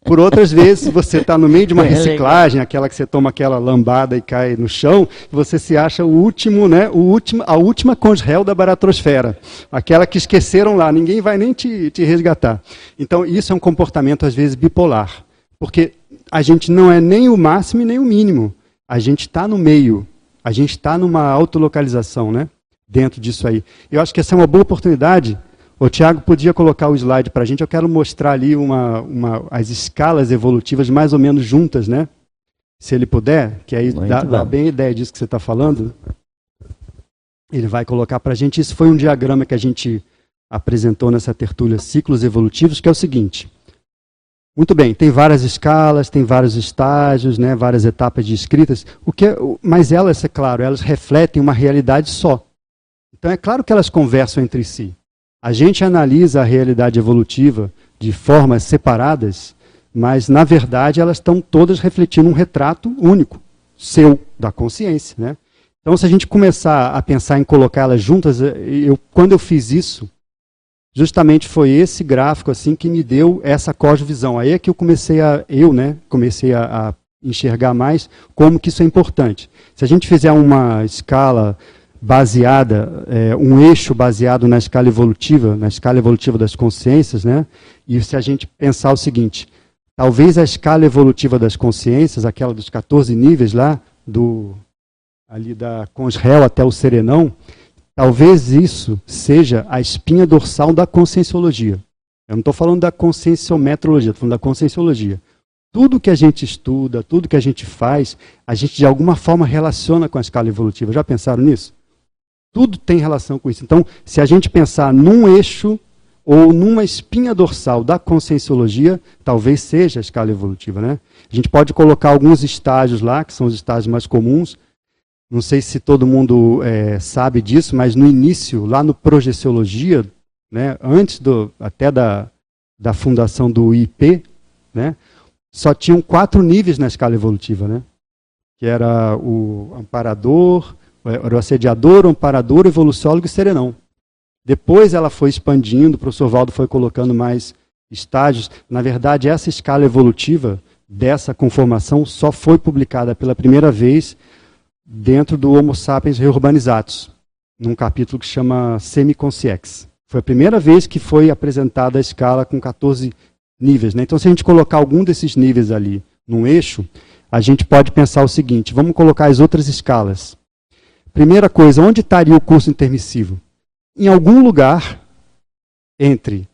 Por outras vezes, você está no meio de uma <laughs> é reciclagem, aquela que você toma aquela lambada e cai no chão, você se acha o último, né, o último, a última consréu da baratrosfera. Aquela que esqueceram lá, ninguém vai nem te, te resgatar. Então, isso é um comportamento, às vezes, bipolar. Porque a gente não é nem o máximo e nem o mínimo. A gente está no meio. A gente está numa autolocalização, né? Dentro disso aí. Eu acho que essa é uma boa oportunidade o Tiago podia colocar o slide para a gente. Eu quero mostrar ali uma, uma, as escalas evolutivas mais ou menos juntas, né? Se ele puder, que aí dá, dá, bem a ideia disso que você está falando. Ele vai colocar para a gente. Isso foi um diagrama que a gente apresentou nessa tertúlia Ciclos Evolutivos, que é o seguinte. Muito bem, tem várias escalas, tem vários estágios, né, várias etapas de escritas, o que é, mas elas, é claro, elas refletem uma realidade só. Então é claro que elas conversam entre si. A gente analisa a realidade evolutiva de formas separadas, mas na verdade elas estão todas refletindo um retrato único, seu, da consciência. Né? Então, se a gente começar a pensar em colocá-las juntas, eu, quando eu fiz isso, justamente foi esse gráfico assim que me deu essa cosmovisão. Aí é que eu comecei a, eu, né, comecei a, a enxergar mais como que isso é importante. Se a gente fizer uma escala baseada, é, um eixo baseado na escala evolutiva, na escala evolutiva das consciências, né? E se a gente pensar o seguinte, talvez a escala evolutiva das consciências, aquela dos 14 níveis lá, do ali da Consrel até o Serenão, talvez isso seja a espinha dorsal da conscienciologia. Eu não estou falando da conscienciometrologia, estou falando da conscienciologia. Tudo que a gente estuda, tudo que a gente faz, a gente de alguma forma relaciona com a escala evolutiva. Já pensaram nisso? Tudo tem relação com isso. Então, se a gente pensar num eixo ou numa espinha dorsal da conscienciologia, talvez seja a escala evolutiva. Né? A gente pode colocar alguns estágios lá, que são os estágios mais comuns. Não sei se todo mundo é, sabe disso, mas no início, lá no Projeciologia, né, antes do, até da, da fundação do IP, né, só tinham quatro níveis na escala evolutiva. Né? que era o amparador, era o assediador, o amparador, o evoluciólogo e o serenão. Depois ela foi expandindo, o professor Valdo foi colocando mais estágios. Na verdade, essa escala evolutiva dessa conformação só foi publicada pela primeira vez dentro do Homo sapiens reurbanizatus, num capítulo que chama Semiconsciex. Foi a primeira vez que foi apresentada a escala com 14 níveis. Né? Então, se a gente colocar algum desses níveis ali num eixo, a gente pode pensar o seguinte: vamos colocar as outras escalas. Primeira coisa, onde estaria o curso intermissivo? Em algum lugar entre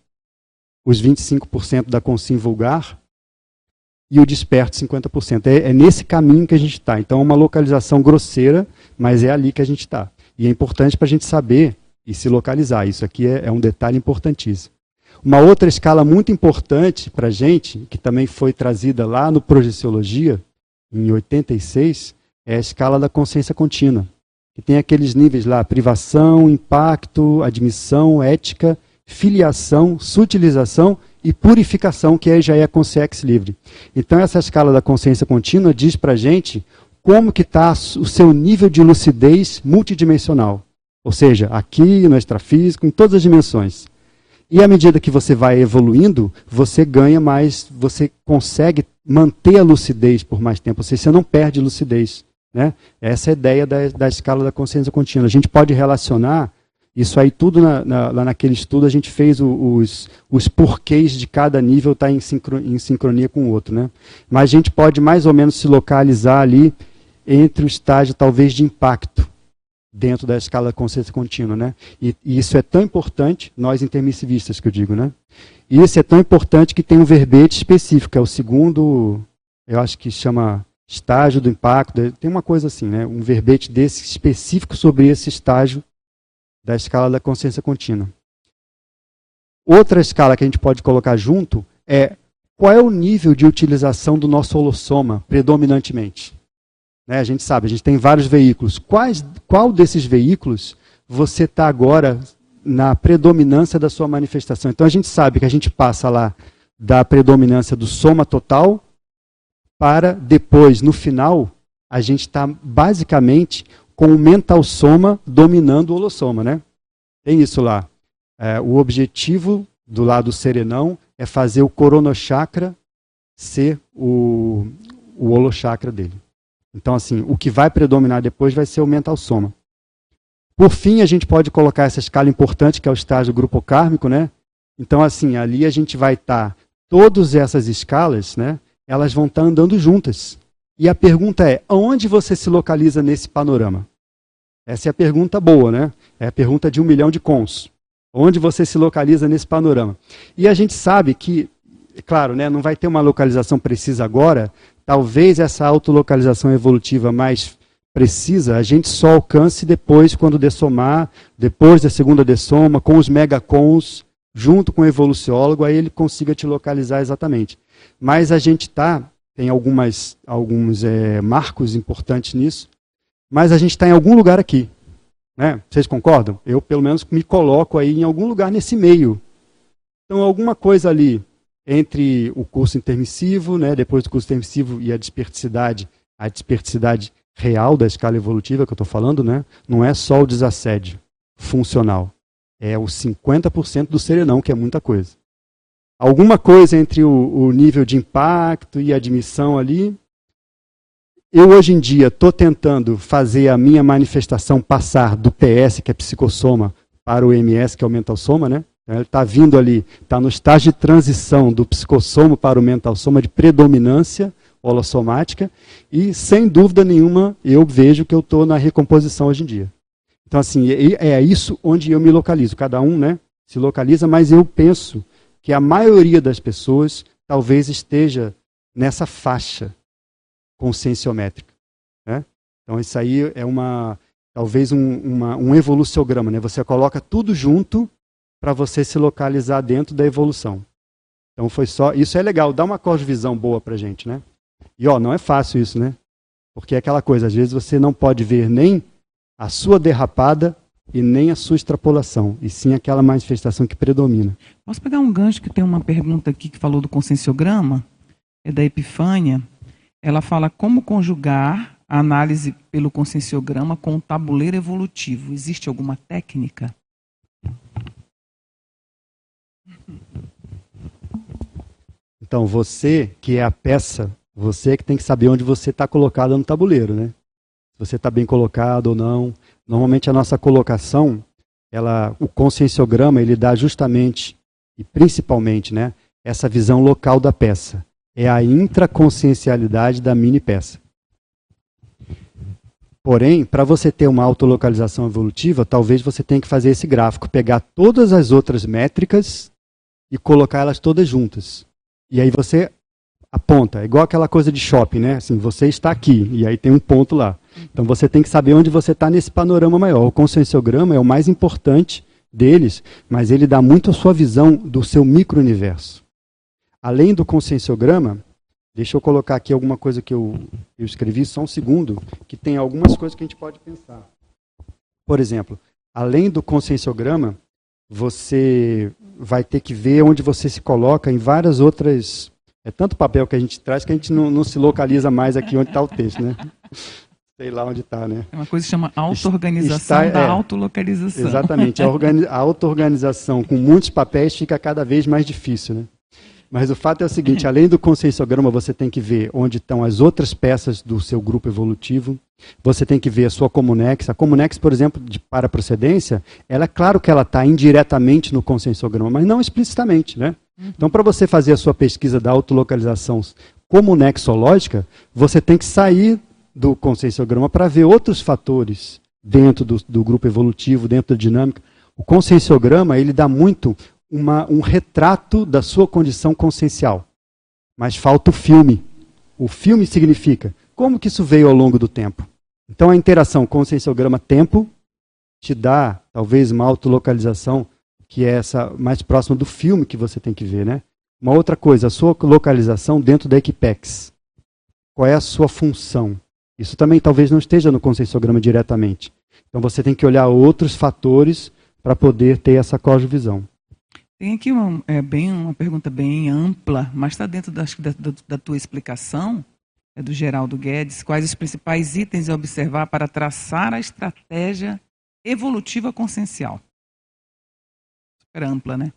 os 25% da consim vulgar e o desperto 50%. É, é nesse caminho que a gente está. Então é uma localização grosseira, mas é ali que a gente está. E é importante para a gente saber e se localizar. Isso aqui é, é um detalhe importantíssimo. Uma outra escala muito importante para a gente, que também foi trazida lá no Projeciologia, em 86, é a escala da consciência contínua. Que tem aqueles níveis lá: privação, impacto, admissão, ética, filiação, sutilização e purificação, que já é consciência livre. Então, essa escala da consciência contínua diz para a gente como que está o seu nível de lucidez multidimensional. Ou seja, aqui no extrafísico, em todas as dimensões. E à medida que você vai evoluindo, você ganha mais, você consegue manter a lucidez por mais tempo. Ou seja, você não perde lucidez. Né? Essa é a ideia da, da escala da consciência contínua. A gente pode relacionar isso aí tudo na, na, lá naquele estudo a gente fez o, os, os porquês de cada nível estar tá em, sincro, em sincronia com o outro. Né? Mas a gente pode mais ou menos se localizar ali entre o estágio talvez de impacto dentro da escala consciência contínua, né? E, e, isso é tão importante, nós intermissivistas que eu digo, né? E isso é tão importante que tem um verbete específico, é o segundo, eu acho que chama estágio do impacto, tem uma coisa assim, né? Um verbete desse específico sobre esse estágio da escala da consciência contínua. Outra escala que a gente pode colocar junto é qual é o nível de utilização do nosso holossoma predominantemente. Né, a gente sabe, a gente tem vários veículos. Quais, qual desses veículos você está agora na predominância da sua manifestação? Então a gente sabe que a gente passa lá da predominância do soma total para depois, no final, a gente está basicamente com o mental soma dominando o holossoma, né? Tem isso lá. É, o objetivo do lado serenão é fazer o coronochakra ser o, o holochakra dele. Então, assim, o que vai predominar depois vai ser o mental soma. Por fim, a gente pode colocar essa escala importante, que é o estágio grupo kármico, né? Então, assim, ali a gente vai estar, tá, todas essas escalas, né? Elas vão estar tá andando juntas. E a pergunta é, aonde você se localiza nesse panorama? Essa é a pergunta boa, né? É a pergunta de um milhão de cons. Onde você se localiza nesse panorama? E a gente sabe que, claro, né, não vai ter uma localização precisa agora, talvez essa autolocalização evolutiva mais precisa a gente só alcance depois, quando dessomar, depois da segunda dessoma, com os megacons, junto com o evoluciólogo, aí ele consiga te localizar exatamente. Mas a gente está, tem algumas, alguns é, marcos importantes nisso, mas a gente está em algum lugar aqui. Né? Vocês concordam? Eu, pelo menos, me coloco aí em algum lugar nesse meio. Então, alguma coisa ali entre o curso intermissivo, né, depois do curso intermissivo e a desperticidade, a desperticidade real da escala evolutiva que eu estou falando, né, não é só o desassédio funcional, é o 50% do serenão, que é muita coisa. Alguma coisa entre o, o nível de impacto e admissão ali. Eu, hoje em dia, estou tentando fazer a minha manifestação passar do PS, que é psicossoma, para o MS, que é o mental soma, né? Então, ele está vindo ali, está no estágio de transição do psicossoma para o mental soma de predominância holossomática e, sem dúvida nenhuma, eu vejo que eu estou na recomposição hoje em dia. Então, assim, é, é isso onde eu me localizo. Cada um né, se localiza, mas eu penso que a maioria das pessoas talvez esteja nessa faixa conscienciométrica. Né? Então, isso aí é uma talvez um, uma, um evoluciograma. Né? Você coloca tudo junto para você se localizar dentro da evolução. Então foi só. Isso é legal, dá uma cosvisão boa para gente, né? E ó, não é fácil isso, né? Porque é aquela coisa, às vezes você não pode ver nem a sua derrapada e nem a sua extrapolação, e sim aquela manifestação que predomina. Posso pegar um gancho que tem uma pergunta aqui que falou do conscienciograma? É da Epifânia. Ela fala como conjugar a análise pelo conscienciograma com o tabuleiro evolutivo. Existe alguma técnica? Então, você que é a peça, você que tem que saber onde você está colocado no tabuleiro, né? Se você está bem colocado ou não. Normalmente a nossa colocação, ela, o conscienciograma, ele dá justamente e principalmente, né, essa visão local da peça. É a intraconsciencialidade da mini peça. Porém, para você ter uma autolocalização evolutiva, talvez você tenha que fazer esse gráfico, pegar todas as outras métricas e colocar elas todas juntas. E aí você aponta, é igual aquela coisa de shopping, né? Assim, você está aqui, e aí tem um ponto lá. Então você tem que saber onde você está nesse panorama maior. O conscienciograma é o mais importante deles, mas ele dá muito a sua visão do seu micro-universo. Além do conscienciograma, deixa eu colocar aqui alguma coisa que eu, eu escrevi, só um segundo, que tem algumas coisas que a gente pode pensar. Por exemplo, além do conscienciograma, você vai ter que ver onde você se coloca em várias outras. É tanto papel que a gente traz que a gente não, não se localiza mais aqui onde está o texto, né? Sei lá onde está, né? É uma coisa que chama auto-organização da é, autolocalização. Exatamente. A, <laughs> a auto-organização com muitos papéis fica cada vez mais difícil, né? Mas o fato é o seguinte: além do conscienciograma, você tem que ver onde estão as outras peças do seu grupo evolutivo. Você tem que ver a sua comunex. A comunex, por exemplo, de para procedência, ela é claro que ela está indiretamente no conscienciograma, mas não explicitamente, né? Então, para você fazer a sua pesquisa da autolocalização comunexológica, você tem que sair do conscienciograma para ver outros fatores dentro do, do, grupo evolutivo, dentro da dinâmica. O conscienciograma, ele dá muito uma, um retrato da sua condição consciencial. Mas falta o filme. O filme significa como que isso veio ao longo do tempo. Então a interação conscienciograma-tempo te dá talvez uma autolocalização que é essa mais próxima do filme que você tem que ver, né? Uma outra coisa, a sua localização dentro da Equipex. Qual é a sua função? Isso também talvez não esteja no conscienciograma diretamente. Então você tem que olhar outros fatores para poder ter essa cosmovisão. Tem aqui uma, é, bem, uma pergunta bem ampla, mas está dentro da, da, da, tua explicação, é do Geraldo Guedes. Quais os principais itens a observar para traçar a estratégia evolutiva consciencial? Super ampla, né?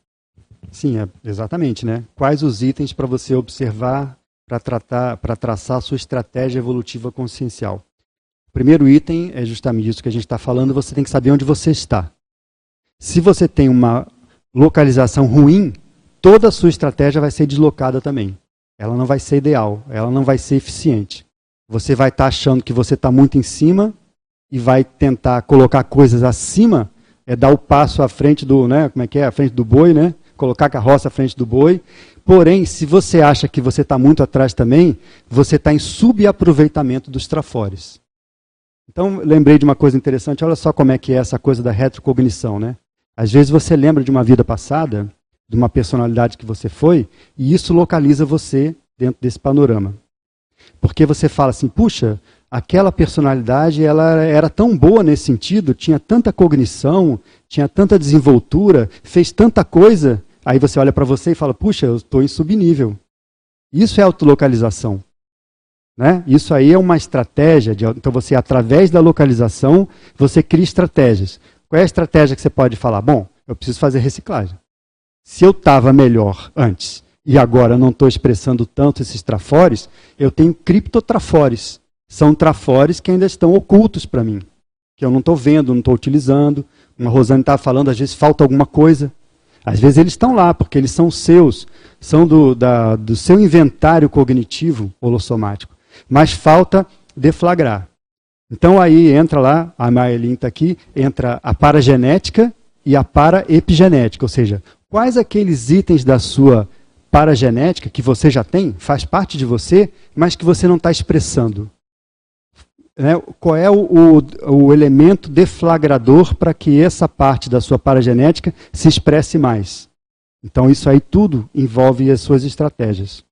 Sim, é, exatamente, né? Quais os itens para você observar para traçar sua estratégia evolutiva consciencial? O primeiro item é justamente isso que a gente está falando. Você tem que saber onde você está. Se você tem uma localização ruim, toda a sua estratégia vai ser deslocada também. Ela não vai ser ideal, ela não vai ser eficiente. Você vai estar tá achando que você está muito em cima e vai tentar colocar coisas acima, é dar o passo à frente do, né, como é que é, à frente do boi, né? Colocar a carroça à frente do boi. Porém, se você acha que você está muito atrás também, você está em subaproveitamento dos trafores. Então, lembrei de uma coisa interessante, olha só como é que é essa coisa da retrocognição, né? Às vezes você lembra de uma vida passada, de uma personalidade que você foi, e isso localiza você dentro desse panorama. Porque você fala assim, puxa, aquela personalidade ela era tão boa nesse sentido, tinha tanta cognição, tinha tanta desenvoltura, fez tanta coisa. Aí você olha para você e fala, puxa, eu estou em subnível. Isso é autolocalização. Né? Isso aí é uma estratégia. De, então você, através da localização, você cria estratégias. Qual é a estratégia que você pode falar? Bom, eu preciso fazer reciclagem. Se eu estava melhor antes e agora não estou expressando tanto esses trafores, eu tenho criptotrafores. São trafores que ainda estão ocultos para mim, que eu não estou vendo, não estou utilizando. Uma Rosane estava falando, às vezes falta alguma coisa. Às vezes eles estão lá, porque eles são seus, são do, da, do seu inventário cognitivo holossomático. Mas falta deflagrar. Então aí entra lá, a Maelin está aqui, entra a paragenética e a paraepigenética, ou seja, quais aqueles itens da sua paragenética que você já tem, faz parte de você, mas que você não está expressando. Né? Qual é o, o, o elemento deflagrador para que essa parte da sua paragenética se expresse mais? Então isso aí tudo envolve as suas estratégias.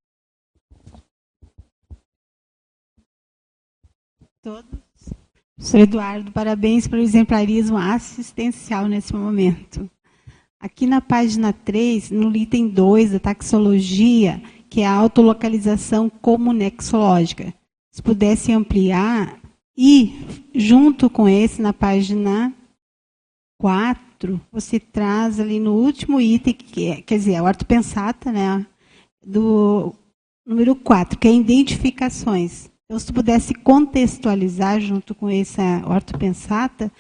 Todos Professor Eduardo, parabéns pelo exemplarismo assistencial nesse momento. Aqui na página 3, no item 2 da taxologia, que é a autolocalização comunexológica, se pudesse ampliar E, junto com esse, na página 4, você traz ali no último item, que é, quer dizer, é o ortopensata, né? Do número 4, que é identificações. Então, se tu pudesse contextualizar junto com essa ortopensata,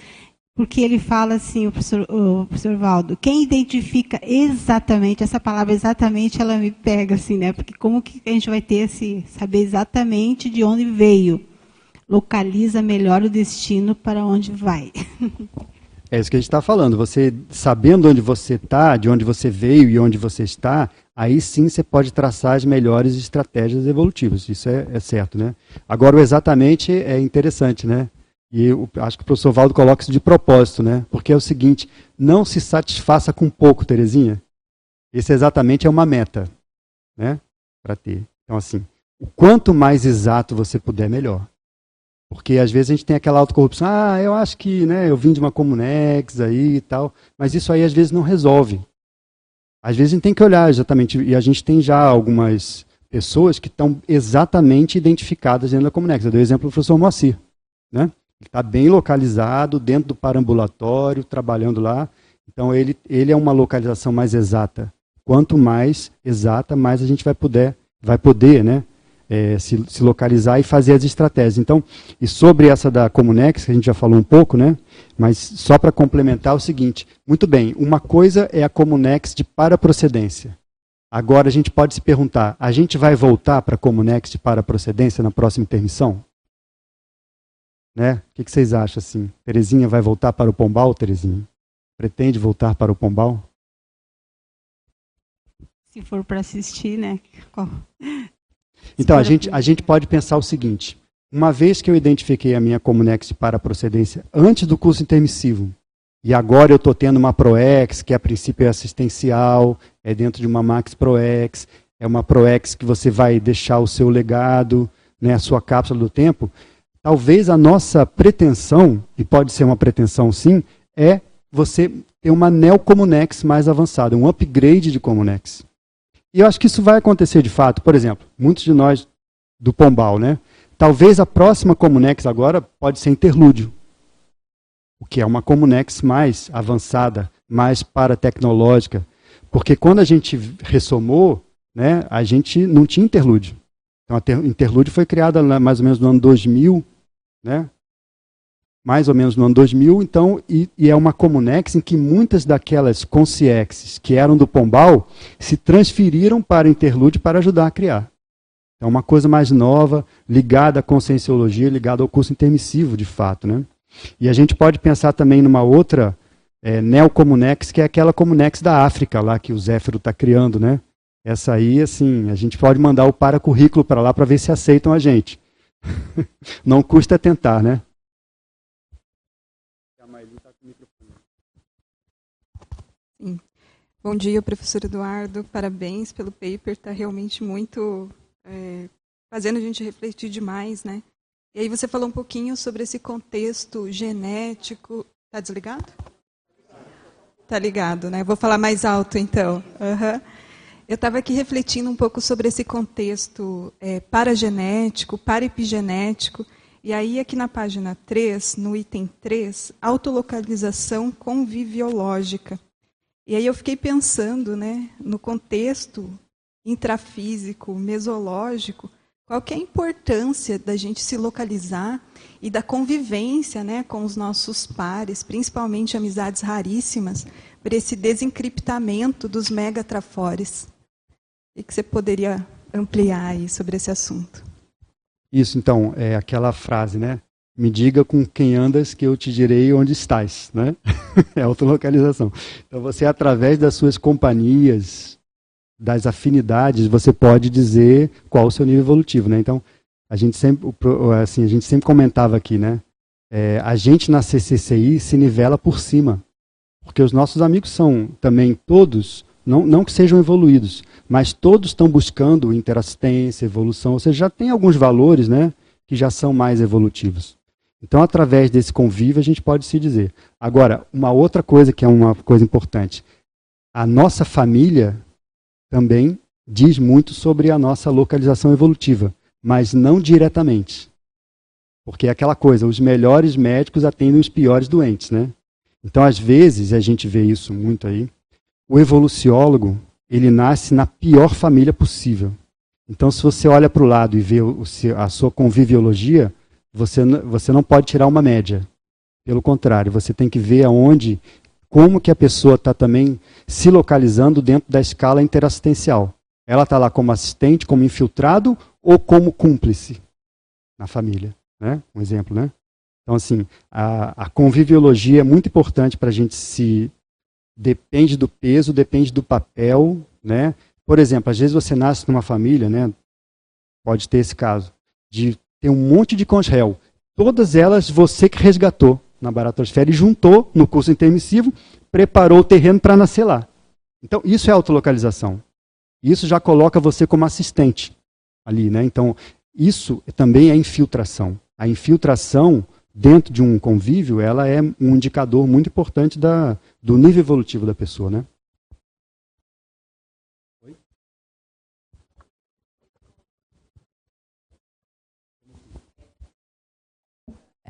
porque ele fala assim, o professor, o professor Valdo, quem identifica exatamente, essa palavra exatamente, ela me pega assim, né? Porque como que a gente vai ter esse, saber exatamente de onde veio? Localiza melhor o destino para onde vai. É isso que a gente está falando. Você sabendo onde você está, de onde você veio e onde você está, aí sim você pode traçar as melhores estratégias evolutivas. Isso é, é certo, né? Agora, o exatamente é interessante, né? E eu acho que o professor Valdo coloca isso de propósito, né? Porque é o seguinte: não se satisfaça com pouco, Terezinha. Esse exatamente é uma meta, né? Para ter. Então, assim, o quanto mais exato você puder, melhor. Porque às vezes a gente tem aquela autocorrupção, ah, eu acho que né, eu vim de uma Comunex aí e tal, mas isso aí às vezes não resolve. Às vezes a gente tem que olhar exatamente, e a gente tem já algumas pessoas que estão exatamente identificadas dentro da Comunex. Eu dei o exemplo do professor Moacir. Né? Ele está bem localizado dentro do parambulatório, trabalhando lá. Então ele, ele é uma localização mais exata. Quanto mais exata, mais a gente vai poder, vai poder né, é, se, se, localizar e fazer as estratégias. Então, e sobre essa da Comunex, que a gente já falou um pouco, né? Mas só para complementar é o seguinte: muito bem, uma coisa é a Comunex de paraprocedência. Agora a gente pode se perguntar: a gente vai voltar para a Comunex de paraprocedência na próxima intermissão? Né? O que, que vocês acham assim? Terezinha vai voltar para o Pombal, Terezinha? Pretende voltar para o Pombal? Se for para assistir, né? Então, a gente, a gente pode pensar o seguinte: uma vez que eu identifiquei a minha Comunex para procedência antes do curso intermissivo, e agora eu estou tendo uma ProEx, que a princípio é assistencial, é dentro de uma Max ProEx, é uma ProEx que você vai deixar o seu legado, né, a sua cápsula do tempo. Talvez a nossa pretensão, e pode ser uma pretensão sim, é você ter uma Neo Comunex mais avançada, um upgrade de Comunex. E eu acho que isso vai acontecer de fato. Por exemplo, muitos de nós do Pombal, né? Talvez a próxima Comunex agora pode ser interlúdio. O que é uma Comunex mais avançada, mais paratecnológica. Porque quando a gente ressomou, né, a gente não tinha interlúdio. Então a interlúdio foi criada mais ou menos no ano 2000, né? Mais ou menos no ano 2000, então, e, e, é uma Comunex em que muitas daquelas consciexes que eram do Pombal se transferiram para o Interlude para ajudar a criar. É uma coisa mais nova, ligada à conscienciologia, ligada ao curso intermissivo, de fato. Né? E a gente pode pensar também numa outra é, neocomunex, que é aquela comunex da África, lá que o Zéfiro está criando. Né? Essa aí, assim, a gente pode mandar o para-currículo para lá para ver se aceitam a gente. <laughs> Não custa tentar, né? Sim. Bom dia, professor Eduardo. Parabéns pelo paper. Está realmente muito é, fazendo a gente refletir demais, né? E aí você falou um pouquinho sobre esse contexto genético. Está desligado? Está ligado, né? Vou falar mais alto, então. Uhum. Eu estava aqui refletindo um pouco sobre esse contexto é, paragenético, paraepigenético. E aí, aqui na página 3, no item 3, autolocalização conviviológica. E aí eu fiquei pensando, né, no contexto intrafísico, mesológico, qual que é a importância da gente se localizar e da convivência, né, com os nossos pares, principalmente amizades raríssimas, para esse desencriptamento dos megatrafores. E que você poderia ampliar aí sobre esse assunto? Isso, então, é aquela frase, né? Me diga com quem andas que eu te direi onde estás, né? <laughs> é autolocalização. Então você através das suas companhias, das afinidades, você pode dizer qual o seu nível evolutivo, né? Então a gente sempre, assim, a gente sempre comentava aqui, né? É, a gente na CCCI se nivela por cima, porque os nossos amigos são também todos, não, não que sejam evoluídos, mas todos estão buscando interassistência, evolução, ou seja, já tem alguns valores, né? Que já são mais evolutivos. Então, através desse convívio, a gente pode se dizer. Agora, uma outra coisa que é uma coisa importante: a nossa família também diz muito sobre a nossa localização evolutiva, mas não diretamente. Porque é aquela coisa, os melhores médicos atendem os piores doentes, né? Então, às vezes, a gente vê isso muito aí, o evoluciólogo, ele nasce na pior família possível. Então, se você olha para o lado e vê a sua conviviologia, você, você não pode tirar uma média. Pelo contrário, você tem que ver aonde, como que a pessoa está também se localizando dentro da escala interassistencial. Ela está lá como assistente, como infiltrado ou como cúmplice na família. Né? Um exemplo, né? Então, assim, a, a conviviologia é muito importante para a gente se. Depende do peso, depende do papel, né? Por exemplo, às vezes você nasce numa família, né? Pode ter esse caso, de ter um monte de conchel. Todas elas você que resgatou na baratosfera e juntou no curso intermissivo, preparou o terreno para nascer lá. Então, isso é autolocalização. Isso já coloca você como assistente ali, né? Então, isso também é infiltração. A infiltração dentro de um convívio, ela é um indicador muito importante da, do nível evolutivo da pessoa, né?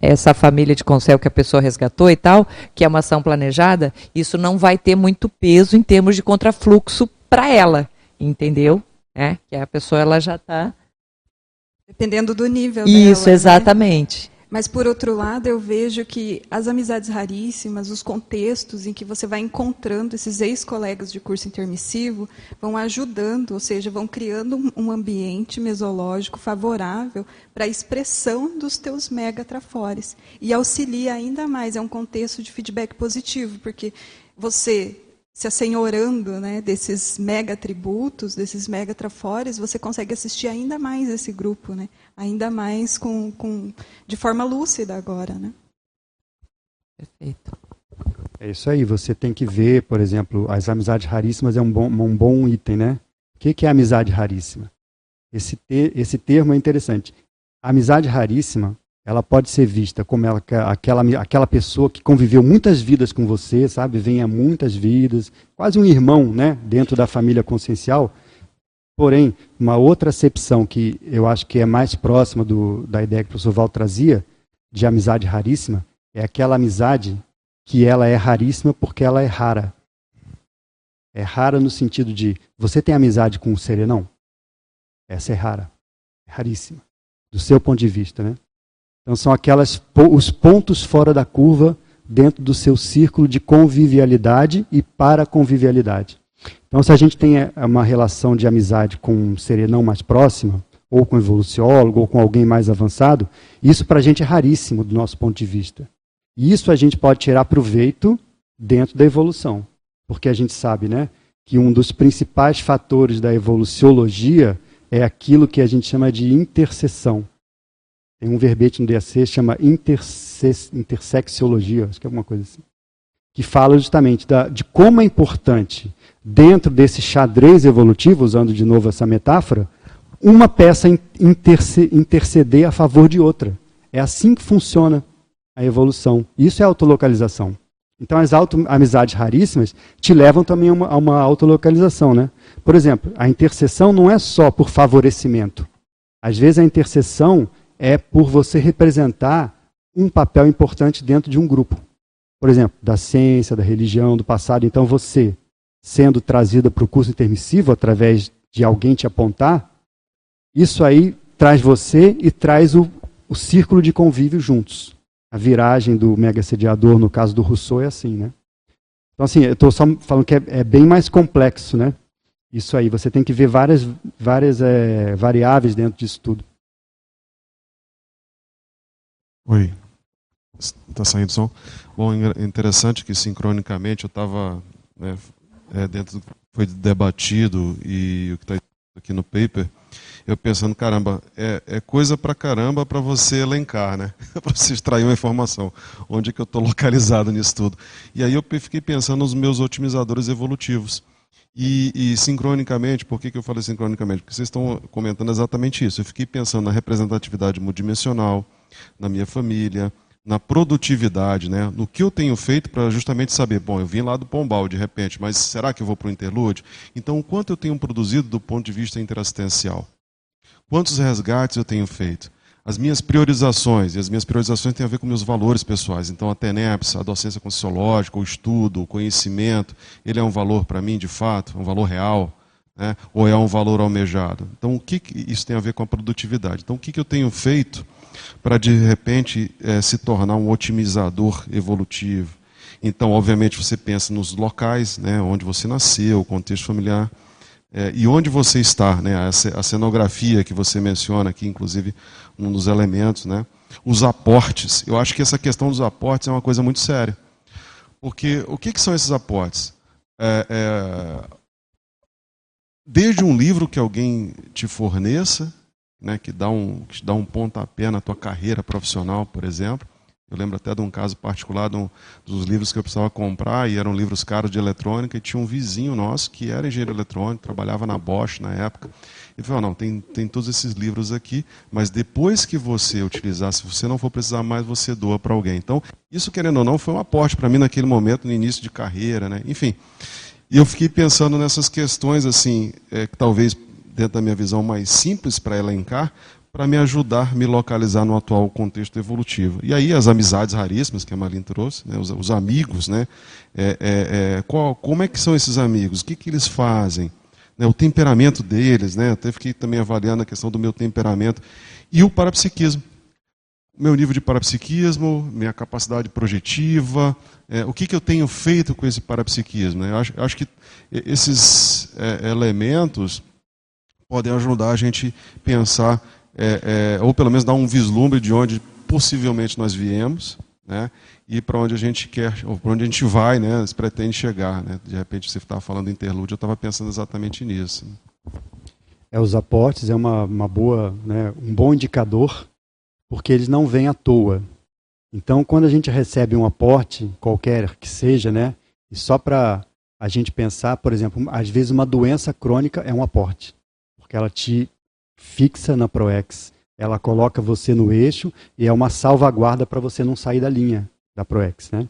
Essa família de conselho que a pessoa resgatou e tal, que é uma ação planejada, isso não vai ter muito peso em termos de contrafluxo para ela, entendeu? É, que a pessoa ela já está dependendo do nível isso dela, né? exatamente né? Mas, por outro lado, eu vejo que as amizades raríssimas, os contextos em que você vai encontrando esses ex-colegas de curso intermissivo, vão ajudando, ou seja, vão criando um ambiente mesológico favorável para a expressão dos teus megatrafores. E auxilia ainda mais, é um contexto de feedback positivo, porque você se assenhorando né, desses mega atributos, desses mega trafores, você consegue assistir ainda mais esse grupo, né? ainda mais com, com, de forma lúcida agora. Né? Perfeito. É isso aí, você tem que ver, por exemplo, as amizades raríssimas é um bom, um bom item, né? O que, que é amizade raríssima? Esse, ter, esse termo é interessante. A amizade raríssima ela pode ser vista como ela, aquela, aquela pessoa que conviveu muitas vidas com você, sabe? Vem a muitas vidas, quase um irmão, né? Dentro da família consciencial. Porém, uma outra acepção que eu acho que é mais próxima do, da ideia que o professor Val trazia, de amizade raríssima, é aquela amizade que ela é raríssima porque ela é rara. É rara no sentido de, você tem amizade com o serenão? Essa é rara. É raríssima. Do seu ponto de vista, né? Então são aquelas os pontos fora da curva dentro do seu círculo de convivialidade e para convivialidade. Então se a gente tem eh, uma relação de amizade com um serenão mais próximo, ou com um evoluciólogo, ou com alguém mais avançado, isso para a gente é raríssimo do nosso ponto de vista. E isso a gente pode tirar proveito dentro da evolução. Porque a gente sabe né, que um dos principais fatores da evoluciologia é aquilo que a gente chama de interseção. Tem um verbete no DAC chama intersexiologia, acho que é alguma coisa assim, que fala justamente da, de como é importante, dentro desse xadrez evolutivo, usando de novo essa metáfora, uma peça interce, interceder a favor de outra. É assim que funciona a evolução. Isso é autolocalização. Então, as auto amizades raríssimas te levam também a uma, a uma autolocalização. Né? Por exemplo, a intercessão não é só por favorecimento. Às vezes, a intercessão é por você representar um papel importante dentro de um grupo. Por exemplo, da ciência, da religião, do passado. Então, você, sendo trazida para o curso intermissivo através de alguém te apontar, isso aí traz você e traz o, o círculo de convívio juntos. A viragem do mega sediador, no caso do Rousseau, é assim, né? Então, assim, eu estou só falando que é, é, bem mais complexo, né? Isso aí, você tem que ver várias, várias é, variáveis dentro disso tudo. Oi. Está saindo som? Bom, interessante que sincronicamente eu estava né, é, dentro foi debatido e o que está aqui no paper, eu pensando, caramba, é, é coisa para caramba para você elencar, né? <laughs> para você extrair uma informação. Onde é que eu estou localizado nisso tudo? E aí eu fiquei pensando nos meus otimizadores evolutivos. E, e, sincronicamente, por que, que eu falei sincronicamente? Porque vocês estão comentando exatamente isso. Eu fiquei pensando na representatividade multidimensional, na minha família, na produtividade, né? no que eu tenho feito para justamente saber, bom, eu vim lá do Pombal de repente, mas será que eu vou para o interlude? Então, o quanto eu tenho produzido do ponto de vista interassistencial? Quantos resgates eu tenho feito? as minhas priorizações, e as minhas priorizações têm a ver com meus valores pessoais. Então, a TENEPS, a docência conscienciológica, o estudo, o conhecimento, ele é um valor para mim, de fato, um valor real, né? ou é um valor almejado? Então, o que, que isso tem a ver com a produtividade? Então, o que, que eu tenho feito para, de repente, é, se tornar um otimizador evolutivo? Então, obviamente, você pensa nos locais, né, onde você nasceu, o contexto familiar, é, e onde você está, né, a cenografia que você menciona aqui, inclusive, um dos elementos, né, os aportes. Eu acho que essa questão dos aportes é uma coisa muito séria. Porque o que, que são esses aportes? É, é, desde um livro que alguém te forneça, né, que, dá um, que dá um pontapé na tua carreira profissional, por exemplo, eu lembro até de um caso particular de um, dos livros que eu precisava comprar, e eram livros caros de eletrônica, e tinha um vizinho nosso que era engenheiro eletrônico, trabalhava na Bosch na época. Ele falou: não, tem, tem todos esses livros aqui, mas depois que você utilizar, se você não for precisar mais, você doa para alguém. Então, isso, querendo ou não, foi um aporte para mim naquele momento, no início de carreira, né? enfim. E eu fiquei pensando nessas questões, assim, é, que talvez dentro da minha visão mais simples para elencar, para me ajudar a me localizar no atual contexto evolutivo. E aí as amizades raríssimas que a Marlene trouxe, né, os, os, amigos, né, é, é, é, qual, como é que são esses amigos? O que, que eles fazem? Né, o temperamento deles, né, até fiquei também avaliando a questão do meu temperamento. E o parapsiquismo. Meu nível de parapsiquismo, minha capacidade projetiva, é, o que, que eu tenho feito com esse parapsiquismo. Né? Eu acho, acho que esses é, elementos podem ajudar a gente pensar é, é, ou pelo menos dar um vislumbre de onde possivelmente nós viemos, né? E para onde a gente quer, ou para onde a gente vai, né? Se pretende chegar, né? De repente você estava falando interlúdio, eu estava pensando exatamente nisso. É, os aportes é uma, uma boa, né, um bom indicador, porque eles não vêm à toa. Então, quando a gente recebe um aporte, qualquer que seja, né, e só para a gente pensar, por exemplo, às vezes uma doença crônica é um aporte, porque ela te fixa na ProEx. Ela coloca você no eixo e é uma salvaguarda para você não sair da linha da ProEx. Né?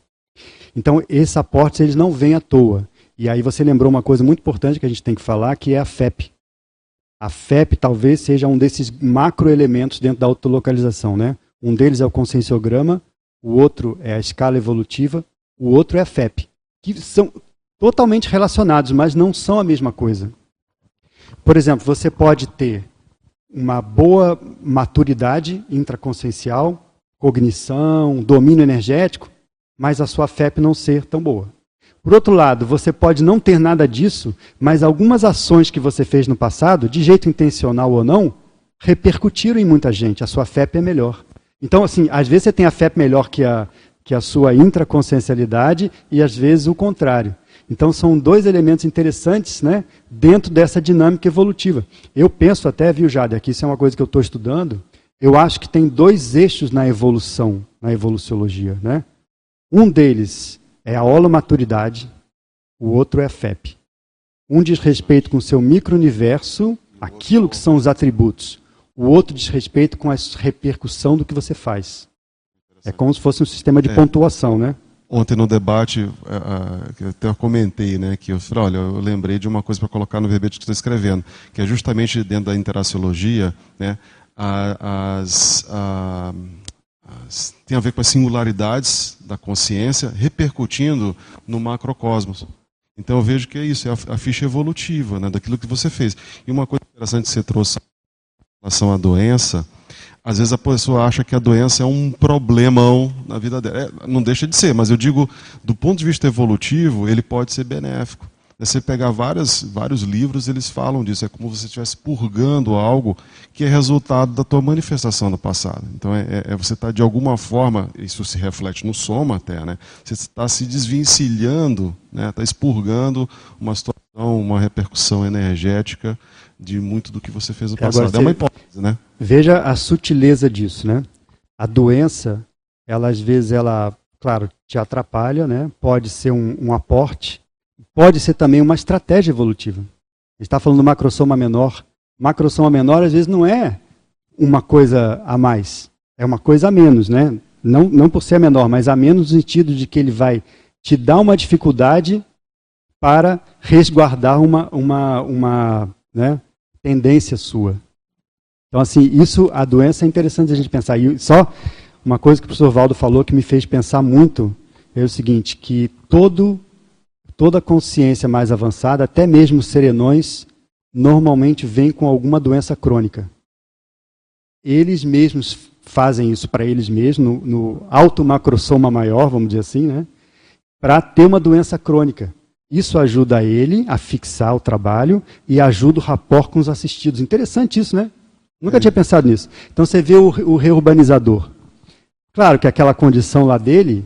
Então, esses aportes eles não vêm à toa. E aí você lembrou uma coisa muito importante que a gente tem que falar, que é a FEP. A FEP talvez seja um desses macroelementos dentro da autolocalização. Né? Um deles é o conscienciograma, o outro é a escala evolutiva, o outro é a FEP, que são totalmente relacionados, mas não são a mesma coisa. Por exemplo, você pode ter uma boa maturidade intraconsciencial, cognição, domínio energético, mas a sua FEP não ser tão boa. Por outro lado, você pode não ter nada disso, mas algumas ações que você fez no passado, de jeito intencional ou não, repercutiram em muita gente. A sua FEP é melhor. Então, assim, às vezes você tem a FEP melhor que a, que a sua intraconsciencialidade e às vezes o contrário. Então são dois elementos interessantes né, dentro dessa dinâmica evolutiva. Eu penso até, viu, Jade, aqui isso é uma coisa que eu estou estudando, eu acho que tem dois eixos na evolução, na evoluciologia. Né? Um deles é a holomaturidade, o outro é a FEP. Um diz respeito com o seu micro-universo, aquilo que são os atributos. O outro diz respeito com a repercussão do que você faz. É como se fosse um sistema de é. pontuação, né? Ontem no debate, uh, eu até comentei, né, que eu falei, olha, eu lembrei de uma coisa para colocar no verbete que estou escrevendo, que é justamente dentro da interaciologia, né, as, as, tem a ver com as singularidades da consciência repercutindo no macrocosmos. Então eu vejo que é isso, é a ficha evolutiva, né, daquilo que você fez. E uma coisa interessante que você trouxe em relação à doença, às vezes a pessoa acha que a doença é um problemão na vida dela. É, não deixa de ser, mas eu digo, do ponto de vista evolutivo, ele pode ser benéfico. É você pegar várias, vários livros, eles falam disso. É como se você estivesse purgando algo que é resultado da tua manifestação do passado. Então, é, é, é você está, de alguma forma, isso se reflete no soma até, né? Você está se desvencilhando, né? está expurgando uma situação, uma repercussão energética de muito do que você fez no passado. Agora, é uma hipótese, né? Veja a sutileza disso, né? A doença, ela às vezes ela, claro, te atrapalha, né? Pode ser um, um aporte, pode ser também uma estratégia evolutiva. Está falando do macrosoma menor. Macrosoma menor às vezes não é uma coisa a mais, é uma coisa a menos, né? Não, não por ser menor, mas a menos no sentido de que ele vai te dar uma dificuldade para resguardar uma, uma, uma né, tendência sua. Então, assim, isso, a doença é interessante a gente pensar. E só uma coisa que o professor Valdo falou que me fez pensar muito é o seguinte, que todo, toda consciência mais avançada, até mesmo serenões, normalmente vem com alguma doença crônica. Eles mesmos fazem isso para eles mesmos, no, no alto macrosoma maior, vamos dizer assim, né? para ter uma doença crônica. Isso ajuda ele a fixar o trabalho e ajuda o rapport com os assistidos. Interessante isso, né? Nunca é. tinha pensado nisso. Então você vê o, o reurbanizador. Claro que aquela condição lá dele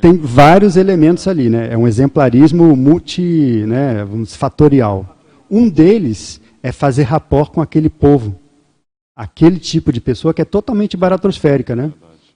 tem vários elementos ali, né? É um exemplarismo multi, né, fatorial. Um deles é fazer rapport com aquele povo, aquele tipo de pessoa que é totalmente baratrosférica, né?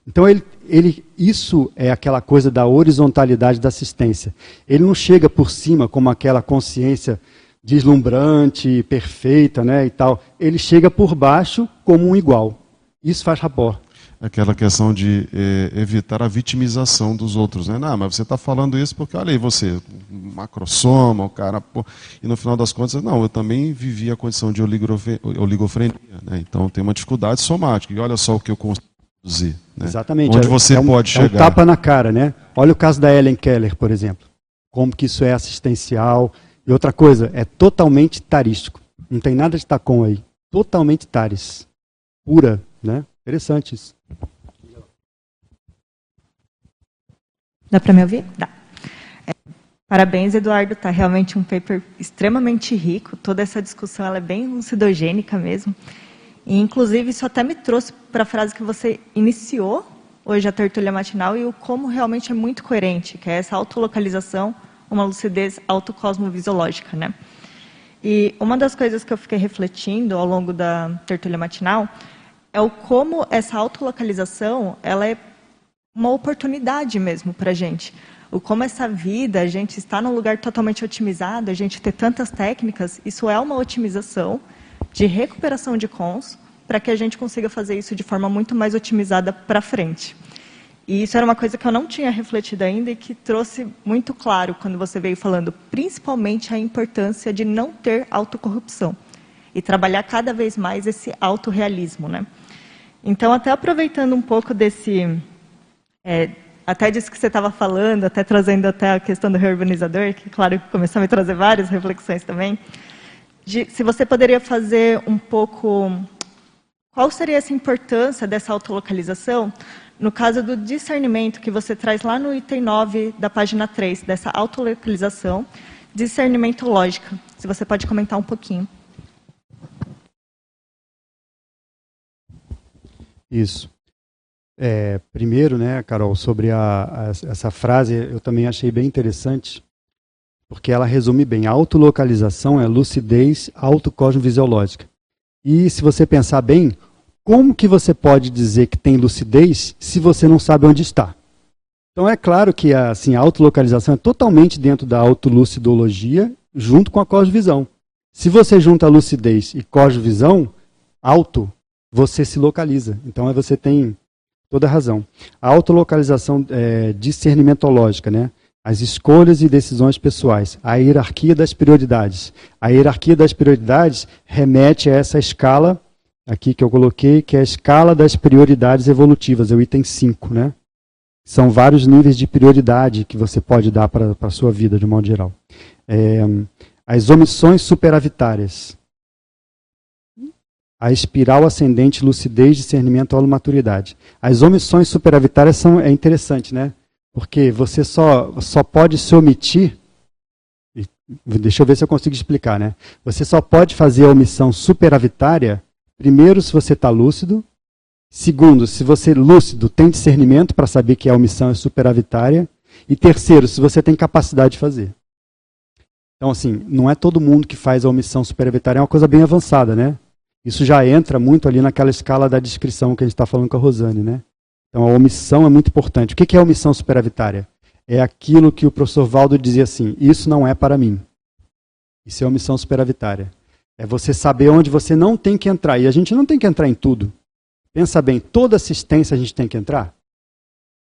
Então ele, ele, isso é aquela coisa da horizontalidade da assistência. Ele não chega por cima como aquela consciência deslumbrante, perfeita, né, e tal. Ele chega por baixo como um igual. Isso faz rapport. Aquela questão de é, evitar a vitimização dos outros, né? Não, mas você está falando isso porque, olha aí, você, macrosoma, o cara, pô, e no final das contas, não, eu também vivi a condição de oligofrenia, né? Então tem uma dificuldade somática. E olha só o que eu consigo produzir. Né? Exatamente. Onde é você é um, pode chegar. É um tapa na cara, né? Olha o caso da Ellen Keller, por exemplo. Como que isso é assistencial. E outra coisa, é totalmente tarístico. Não tem nada de tacom aí. Totalmente taris. Pura, né? Interessante isso. Dá para me ouvir? Dá. É, parabéns, Eduardo. Está realmente um paper extremamente rico. Toda essa discussão ela é bem lucidogênica mesmo. E, inclusive, isso até me trouxe para a frase que você iniciou hoje a tertúlia matinal e o como realmente é muito coerente, que é essa autolocalização, uma lucidez autocosmovisiológica, né? E uma das coisas que eu fiquei refletindo ao longo da tertúlia matinal é o como essa autolocalização ela é uma oportunidade mesmo para a gente. O como essa vida, a gente está num lugar totalmente otimizado, a gente ter tantas técnicas, isso é uma otimização de recuperação de cons para que a gente consiga fazer isso de forma muito mais otimizada para frente. E isso era uma coisa que eu não tinha refletido ainda e que trouxe muito claro quando você veio falando, principalmente a importância de não ter autocorrupção e trabalhar cada vez mais esse autorrealismo, né? Então, até aproveitando um pouco desse, é, até disso que você estava falando, até trazendo até a questão do reurbanizador, que claro começou a me trazer várias reflexões também de, se você poderia fazer um pouco. Qual seria essa importância dessa autolocalização no caso do discernimento que você traz lá no item 9 da página 3, dessa autolocalização, discernimento lógica? Se você pode comentar um pouquinho. Isso. É, primeiro, né, Carol, sobre a, a, essa frase, eu também achei bem interessante, porque ela resume bem. A autolocalização é lucidez autocosmovisiológica. E se você pensar bem, como que você pode dizer que tem lucidez se você não sabe onde está? Então é claro que assim, a autolocalização é totalmente dentro da autolucidologia, junto com a cosmovisão. Se você junta a lucidez e cosmovisão, auto, você se localiza. Então você tem toda a razão. A autolocalização é, discernimentológica, né? as escolhas e decisões pessoais, a hierarquia das prioridades. A hierarquia das prioridades remete a essa escala aqui que eu coloquei, que é a escala das prioridades evolutivas, é o item 5, né? São vários níveis de prioridade que você pode dar para a sua vida, de modo geral. É, as omissões superavitárias. A espiral ascendente, lucidez, discernimento, maturidade. As omissões superavitárias são, é interessante, né? Porque você só, só pode se omitir. Deixa eu ver se eu consigo explicar, né? Você só pode fazer a omissão superavitária, primeiro, se você está lúcido. Segundo, se você lúcido tem discernimento para saber que a omissão é superavitária. E terceiro, se você tem capacidade de fazer. Então, assim, não é todo mundo que faz a omissão superavitária, é uma coisa bem avançada, né? Isso já entra muito ali naquela escala da descrição que a gente está falando com a Rosane, né? Então a omissão é muito importante. O que é a omissão superavitária? É aquilo que o professor Valdo dizia assim: isso não é para mim. Isso é omissão superavitária. É você saber onde você não tem que entrar. E a gente não tem que entrar em tudo. Pensa bem, toda assistência a gente tem que entrar.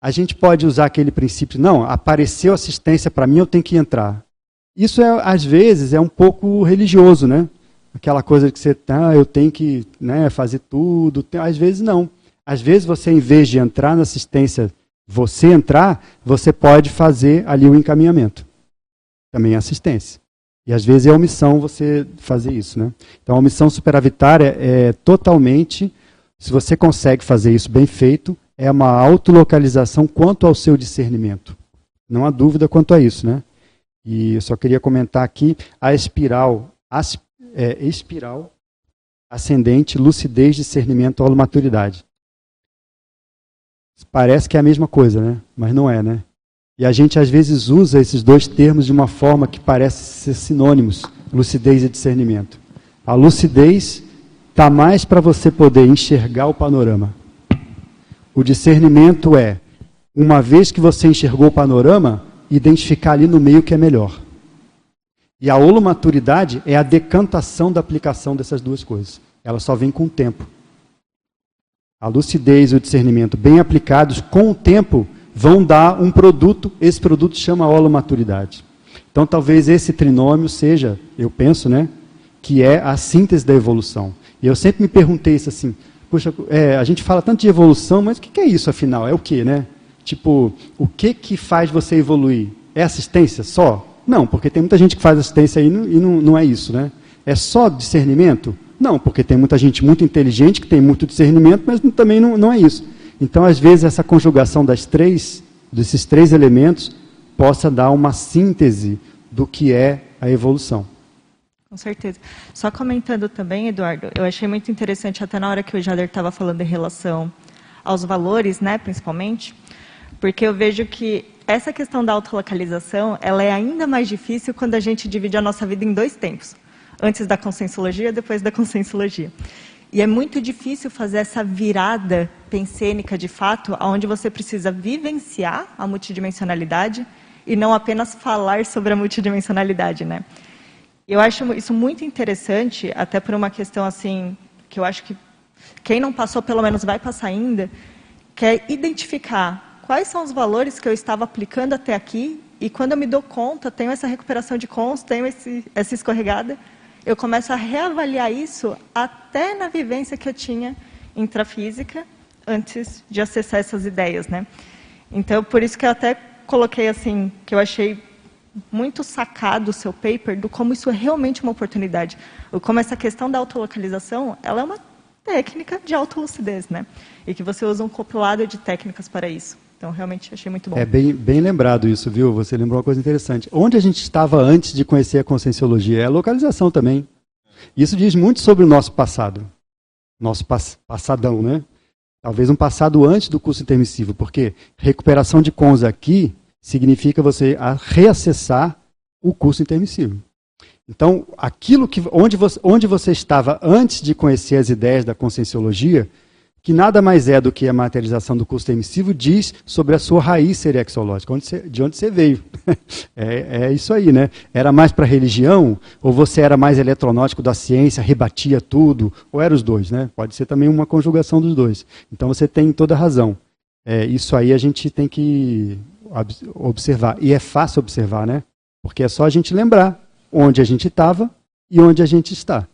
A gente pode usar aquele princípio, não, apareceu assistência para mim, eu tenho que entrar. Isso, é, às vezes, é um pouco religioso, né? aquela coisa que você, ah, eu tenho que né, fazer tudo. Às vezes não. Às vezes você, em vez de entrar na assistência, você entrar, você pode fazer ali o encaminhamento. Também é assistência. E às vezes é omissão você fazer isso. Né? Então a omissão superavitária é totalmente, se você consegue fazer isso bem feito, é uma autolocalização quanto ao seu discernimento. Não há dúvida quanto a isso. Né? E eu só queria comentar aqui a espiral, as, é, espiral ascendente, lucidez, discernimento, maturidade. Parece que é a mesma coisa, né? Mas não é, né? E a gente às vezes usa esses dois termos de uma forma que parece ser sinônimos, lucidez e discernimento. A lucidez está mais para você poder enxergar o panorama. O discernimento é, uma vez que você enxergou o panorama, identificar ali no meio que é melhor. E a holomaturidade é a decantação da aplicação dessas duas coisas. Ela só vem com o tempo. A lucidez e o discernimento bem aplicados, com o tempo, vão dar um produto, esse produto chama holomaturidade. Então talvez esse trinômio seja, eu penso, né, que é a síntese da evolução. E eu sempre me perguntei isso assim, puxa, é, a gente fala tanto de evolução, mas o que é isso afinal? É o que, né? Tipo, o que que faz você evoluir? É assistência só? Não, porque tem muita gente que faz assistência aí e não, não é isso, né? É só discernimento? Não, porque tem muita gente muito inteligente que tem muito discernimento, mas também não, não é isso. Então, às vezes, essa conjugação das três, desses três elementos possa dar uma síntese do que é a evolução. Com certeza. Só comentando também, Eduardo, eu achei muito interessante, até na hora que o Jader estava falando em relação aos valores, né, principalmente, porque eu vejo que essa questão da autolocalização, ela é ainda mais difícil quando a gente divide a nossa vida em dois tempos. Antes da conscienciologia, depois da conscienciologia. E é muito difícil fazer essa virada pensênica de fato, onde você precisa vivenciar a multidimensionalidade e não apenas falar sobre a multidimensionalidade, né? Eu acho isso muito interessante, até por uma questão assim, que eu acho que quem não passou pelo menos vai passar ainda, que é identificar quais são os valores que eu estava aplicando até aqui e quando eu me dou conta, tenho essa recuperação de cons, tenho esse, essa escorregada, eu começo a reavaliar isso até na vivência que eu tinha intrafísica antes de acessar essas ideias, né? Então, por isso que eu até coloquei assim, que eu achei muito sacado o seu paper do como isso é realmente uma oportunidade. Como essa questão da autolocalização, ela é uma técnica de autolucidez, né? E que você usa um compilado de técnicas para isso. Então, realmente achei muito bom. É bem, bem lembrado isso, viu? Você lembrou uma coisa interessante. Onde a gente estava antes de conhecer a conscienciologia? É a localização também. Isso diz muito sobre o nosso passado. Nosso pass passadão, né? Talvez um passado antes do curso intermissivo, porque recuperação de cons aqui significa você reacessar o curso intermissivo. Então, aquilo que onde você, onde você estava antes de conhecer as ideias da conscienciologia, que nada mais é do que a materialização do curso emissivo, diz sobre a sua raiz serexológica, onde você, de onde você veio. <laughs> é, é, isso aí, né? Era mais para religião, ou você era mais eletronótico da ciência, rebatia tudo, ou era os dois, né? Pode ser também uma conjugação dos dois. Então você tem toda a razão. É, isso aí a gente tem que observar. E é fácil observar, né? Porque é só a gente lembrar onde a gente estava e onde a gente está.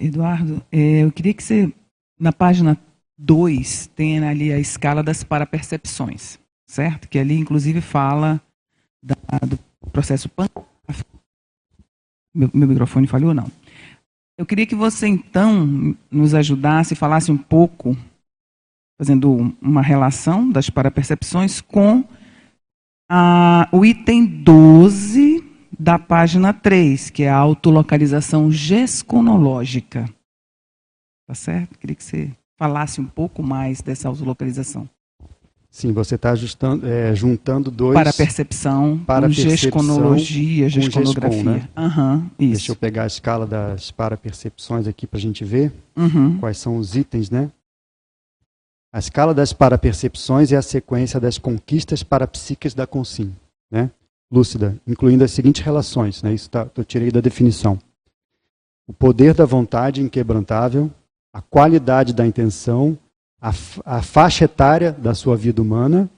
Eduardo, é, eu queria que você na página 2 tem ali a escala das parapercepções, certo? Que ali, inclusive, fala da, do processo meu, meu microfone falhou não? Eu queria que você, então, nos ajudasse, falasse um pouco, fazendo uma relação das parapercepções com a, o item 12 da página 3, que é a autolocalização gesconológica. Tá certo? Queria que você falasse um pouco mais dessa autolocalização. Sim, você está é, juntando dois. Para percepção, para com gesconologia, gesconografia. né? uhum, isso. Deixa eu pegar a escala das parapercepções aqui para a gente ver uhum. quais são os itens, né? A escala das parapercepções é a sequência das conquistas parapsíquicas da consim, né? Lúcida, incluindo as seguintes relações, né? Isso tá, eu tirei da definição. O poder da vontade inquebrantável, a qualidade da intenção, a, a faixa etária da sua vida humana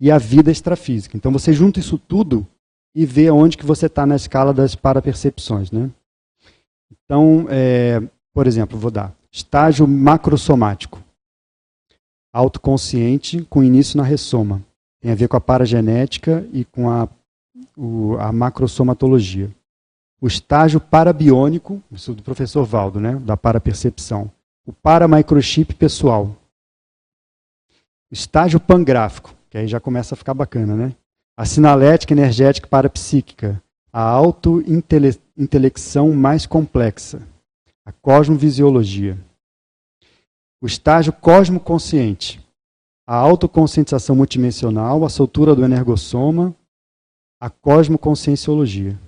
e a vida extrafísica. Então você junta isso tudo e vê onde que você está na escala das parapercepções. Né? Então, é, por exemplo, vou dar estágio macrosomático, autoconsciente com início na ressoma. Tem a ver com a paragenética e com a, o, a macrosomatologia. O estágio parabiônico, isso do professor Valdo, né, da parapercepção. O paramicrochip pessoal. Estágio pangráfico, que aí já começa a ficar bacana, né? A sinalética energética parapsíquica, a autointelecção mais complexa, a cosmovisiologia. O estágio cosmoconsciente, a autoconscientização multidimensional, a soltura do energossoma, a cosmoconscienciologia.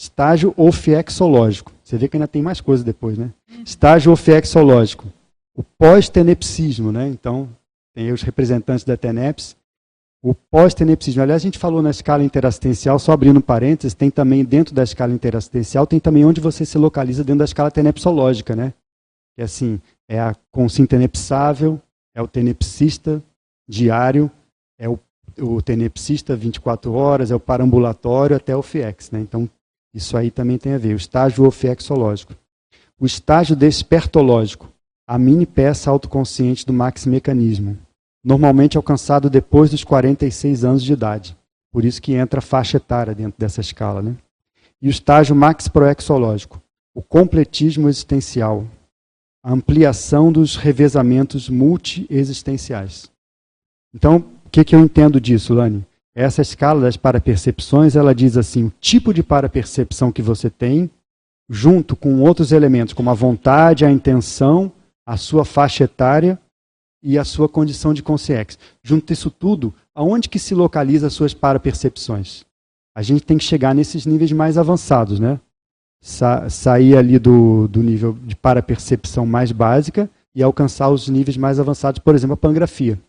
Estágio ofiexológico. Você vê que ainda tem mais coisa depois, né? Estágio ofiexológico. O pós-tenepsismo, né? Então, tem os representantes da TENEPS, o pós-tenepsismo, aliás, a gente falou na escala interassistencial, só abrindo parênteses, tem também dentro da escala interassistencial, tem também onde você se localiza dentro da escala tenepsológica, né? Que assim, é a consintenepsável, é o tenepsista diário, é o, o tenepsista 24 horas, é o parambulatório até o FIEX, né? Então, isso aí também tem a ver, o estágio ofiexológico. O estágio despertológico, a mini peça autoconsciente do maximecanismo normalmente alcançado depois dos 46 anos de idade. Por isso que entra faixa etária dentro dessa escala. Né? E o estágio max proexológico, o completismo existencial, a ampliação dos revezamentos multi-existenciais. Então, o que, que eu entendo disso, Lani? Essa escala das parapercepções, ela diz assim, o tipo de parapercepção que você tem, junto com outros elementos, como a vontade, a intenção, a sua faixa etária e a sua condição de consciência. Junto isso tudo, aonde que se localiza as suas parapercepções? A gente tem que chegar nesses níveis mais avançados, né? Sa sair ali do, do nível de parapercepção mais básica e alcançar os níveis mais avançados, por exemplo, a pangrafia.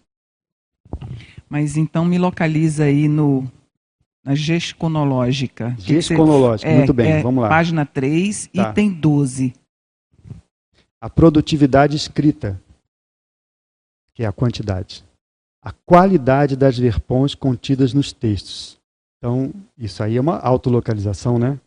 Mas então me localiza aí no na gesconológica. Gesconológica, é, muito bem, é, vamos lá. Página 3, tá. item 12. A produtividade escrita que é a quantidade. A qualidade das verpões contidas nos textos. Então, isso aí é uma autolocalização, né?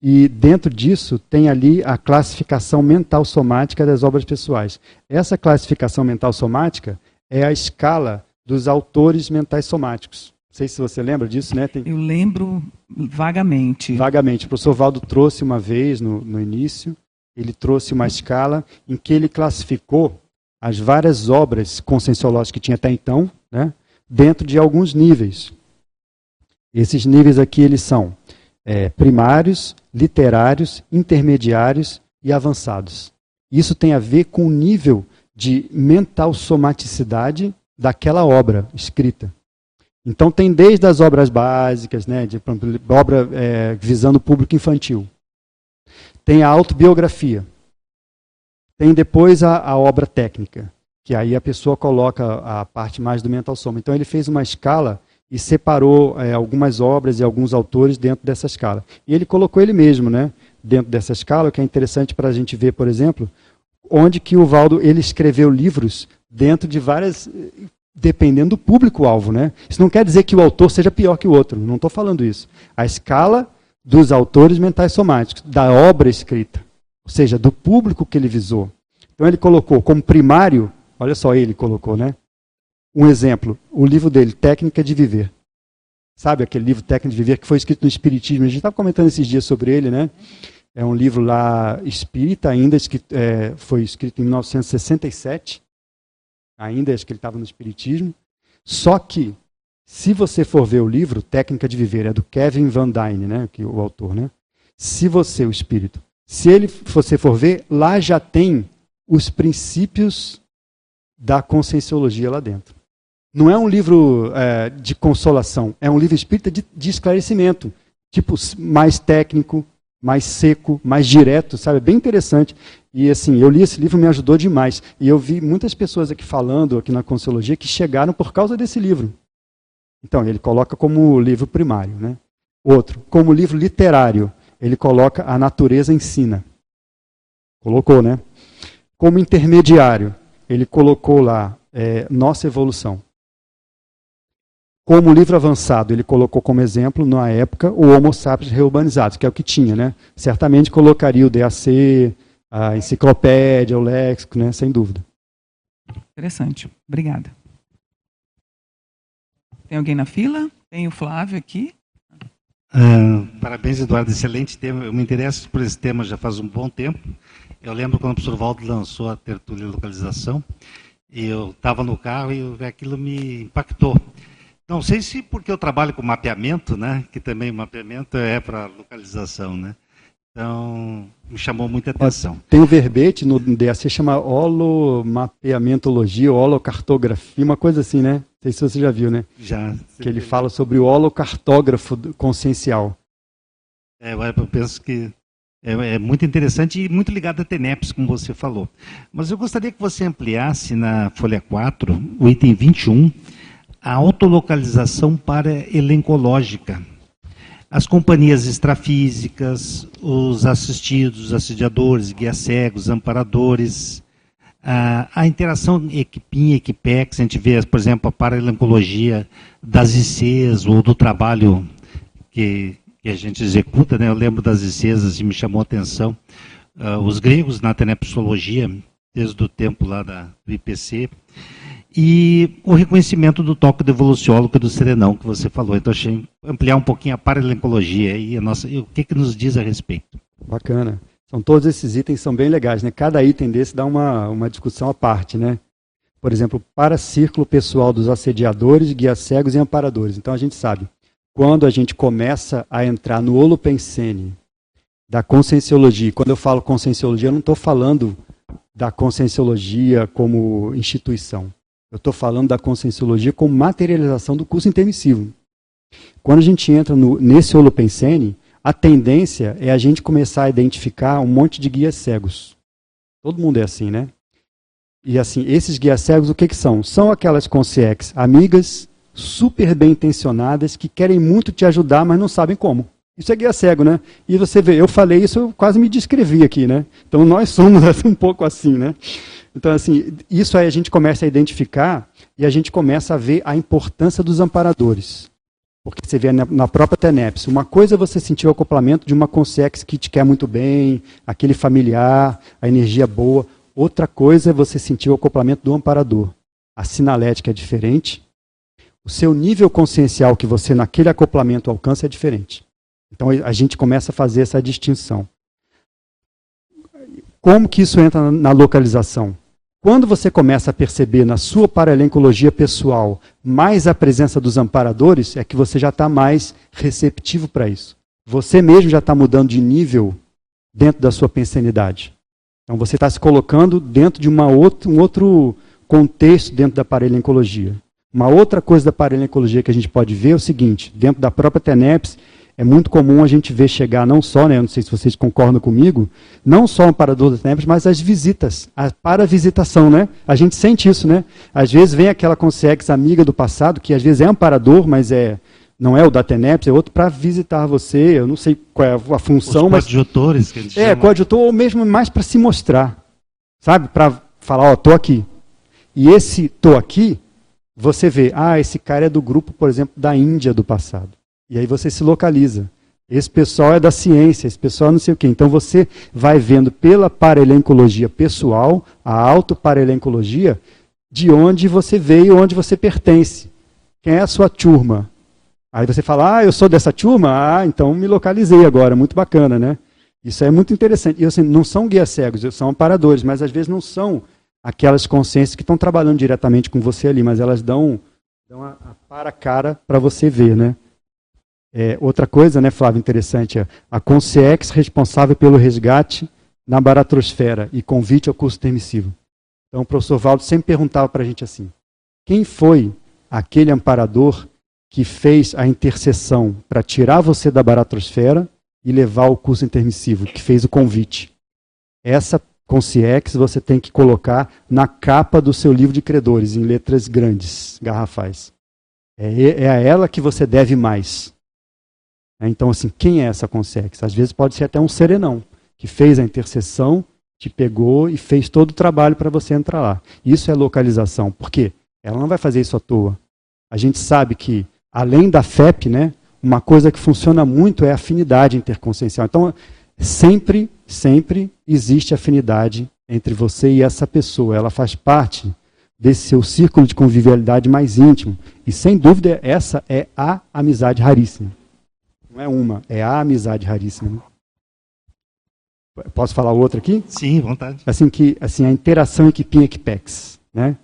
E dentro disso tem ali a classificação mental somática das obras pessoais. Essa classificação mental somática é a escala dos autores mentais somáticos. Não sei se você lembra disso, né? Tem... Eu lembro vagamente. Vagamente. O professor Valdo trouxe uma vez no, no início, ele trouxe uma escala em que ele classificou as várias obras conscienciológicas que tinha até então, né, dentro de alguns níveis. Esses níveis aqui eles são é, primários, literários, intermediários e avançados. Isso tem a ver com o nível de mental somaticidade daquela obra escrita. Então tem desde as obras básicas, né, de obra é, visando o público infantil. Tem a autobiografia, tem depois a, a obra técnica, que aí a pessoa coloca a parte mais do mental soma. Então ele fez uma escala e separou é, algumas obras e alguns autores dentro dessa escala. E ele colocou ele mesmo, né, dentro dessa escala, que é interessante para a gente ver, por exemplo, onde que o Valdo ele escreveu livros dentro de várias dependendo do público-alvo, né? Isso não quer dizer que o autor seja pior que o outro, não estou falando isso. A escala dos autores mentais somáticos, da obra escrita ou seja, do público que ele visou. Então ele colocou como primário, olha só ele colocou, né? Um exemplo, o livro dele, Técnica de Viver. Sabe aquele livro Técnica de Viver que foi escrito no Espiritismo? A gente estava comentando esses dias sobre ele, né? É um livro lá espírita, ainda escrito, é, foi escrito em 1967. Ainda acho que ele estava no Espiritismo. Só que, se você for ver o livro, Técnica de Viver, é do Kevin Van Dyne, né? Que, o autor, né? Se você, o espírito, se ele, você for ver, lá já tem os princípios da conscienciologia lá dentro. Não é um livro é, de consolação, é um livro espírita de, de, esclarecimento, tipo mais técnico, mais seco, mais direto, sabe? É bem interessante. E assim, eu li esse livro, me ajudou demais. E eu vi muitas pessoas aqui falando aqui na conscienciologia que chegaram por causa desse livro. Então, ele coloca como livro primário, né? Outro, como livro literário ele coloca a natureza ensina. Colocou, né? Como intermediário, ele colocou lá é, nossa evolução. Como livro avançado, ele colocou como exemplo, na época, o Homo sapiens reurbanizado, que é o que tinha, né? Certamente colocaria o DAC, a enciclopédia, o léxico, né? Sem dúvida. Interessante. Obrigada. Tem alguém na fila? Tem o Flávio aqui. Uh, parabéns, Eduardo. Excelente tema. Eu me interesso por esse tema já faz um bom tempo. Eu lembro quando o professor Valdo lançou a tertúlia localização, e eu estava no carro e aquilo me impactou. Não sei se porque eu trabalho com mapeamento, né, que também mapeamento é para localização, né? Então, me chamou muita atenção. Tem um verbete no DAC chama holomapeamentologia, holocartografia, uma coisa assim, né? Não sei se você já viu, né? Já. Que ele fala sobre o holocartógrafo consciencial. É, eu penso que é, é, muito interessante e muito ligado a TENEPS, como você falou. Mas eu gostaria que você ampliasse na folha 4, o item 21, a autolocalização para elencológica. As companhias extrafísicas, os assistidos, os assediadores, guias cegos, amparadores, a, a interação equipim equipex, a gente vê, por exemplo, a paralencologia das ICs ou do trabalho que, que, a gente executa, né? eu lembro das ICs, assim, me chamou a atenção, uh, os gregos na tenepsologia, desde o tempo lá da, do IPC, e o reconhecimento do toque devoluciólogo do serenão que você falou. Então, achei ampliar um pouquinho a paralencologia e, a nossa, e o que, que nos diz a respeito. Bacana. São todos esses itens são bem legais, né? Cada item desse dá uma, uma discussão à parte, né? Por exemplo, para círculo pessoal dos assediadores, guias cegos e amparadores. Então a gente sabe, quando a gente começa a entrar no holopensene da conscienciologia, quando eu falo conscienciologia, eu não estou falando da conscienciologia como instituição. Eu estou falando da conscienciologia como materialização do curso intermissivo. Quando a gente entra no, nesse holopensene, a tendência é a gente começar a identificar um monte de guias cegos. Todo mundo é assim, né? E assim, esses guias cegos, o que, que são? São aquelas consciex amigas, super bem intencionadas, que querem muito te ajudar, mas não sabem como. Isso é guia cego, né? E você vê, eu falei isso, eu quase me descrevi aqui, né? Então nós somos <laughs> um pouco assim, né? Então, assim, isso aí a gente começa a identificar e a gente começa a ver a importância dos amparadores. Porque você vê na própria TENEPS, uma coisa é você sentir o acoplamento de uma consex que te quer muito bem, aquele familiar, a energia boa. Outra coisa é você sentir o acoplamento do amparador. A sinalética é diferente. O seu nível consciencial que você naquele acoplamento alcança é diferente. Então a gente começa a fazer essa distinção. Como que isso entra na localização? Quando você começa a perceber na sua paralencologia pessoal mais a presença dos amparadores, é que você já está mais receptivo para isso. Você mesmo já está mudando de nível dentro da sua pensanidade. Então você está se colocando dentro de uma um outro contexto dentro da paralencologia. Uma outra coisa da paralencologia que a gente pode ver é o seguinte: dentro da própria TENEPS, é muito comum a gente ver chegar não só, né, não sei se vocês concordam comigo, não só o amparador das tenebras, mas as visitas, a para-visitação, né? A gente sente isso, né? Às vezes vem aquela consex amiga do passado, que às vezes é amparador, mas é não é o da TENEPS, é outro para visitar você, eu não sei qual é a função, Os mas... coadjutores que a gente É, chama. coadjutor ou mesmo mais para se mostrar, sabe? Para falar, ó, oh, tô aqui. E esse tô aqui, você vê, ah, esse cara é do grupo, por exemplo, da Índia do passado. E aí você se localiza. Esse pessoal é da ciência, esse pessoal é não sei o quê. Então você vai vendo pela parelencologia pessoal, a autoparelencologia, de onde você veio, onde você pertence. Quem é a sua turma? Aí você fala, ah, eu sou dessa turma? Ah, então me localizei agora, muito bacana, né? Isso é muito interessante. E assim, não são guias cegos, são amparadores, mas às vezes não são aquelas consciências que estão trabalhando diretamente com você ali, mas elas dão, dão a, a para-cara para você ver, né? É, outra coisa, né, Flávio, interessante, é a Consciex responsável pelo resgate na baratrosfera e convite ao curso permissivo. Então o professor Valdo sempre perguntava para a gente assim, quem foi aquele amparador que fez a intercessão para tirar você da baratrosfera e levar ao curso intermissivo, que fez o convite? Essa Consciex você tem que colocar na capa do seu livro de credores, em letras grandes, garrafais. É, é a ela que você deve mais. Né? Então, assim, quem é essa consex? Às vezes pode ser até um serenão, que fez a intercessão, te pegou e fez todo o trabalho para você entrar lá. Isso é localização. Por quê? Ela não vai fazer isso à toa. A gente sabe que além da FEP, né, uma coisa que funciona muito é a afinidade interconsciencial. Então, sempre, sempre existe afinidade entre você e essa pessoa. Ela faz parte desse seu círculo de convivialidade mais íntimo. E sem dúvida, essa é a amizade raríssima. Não é uma, é a amizade raríssima. Né? Posso falar outra aqui? Sim, vontade. Assim que assim a interação equipinha-equipex, né?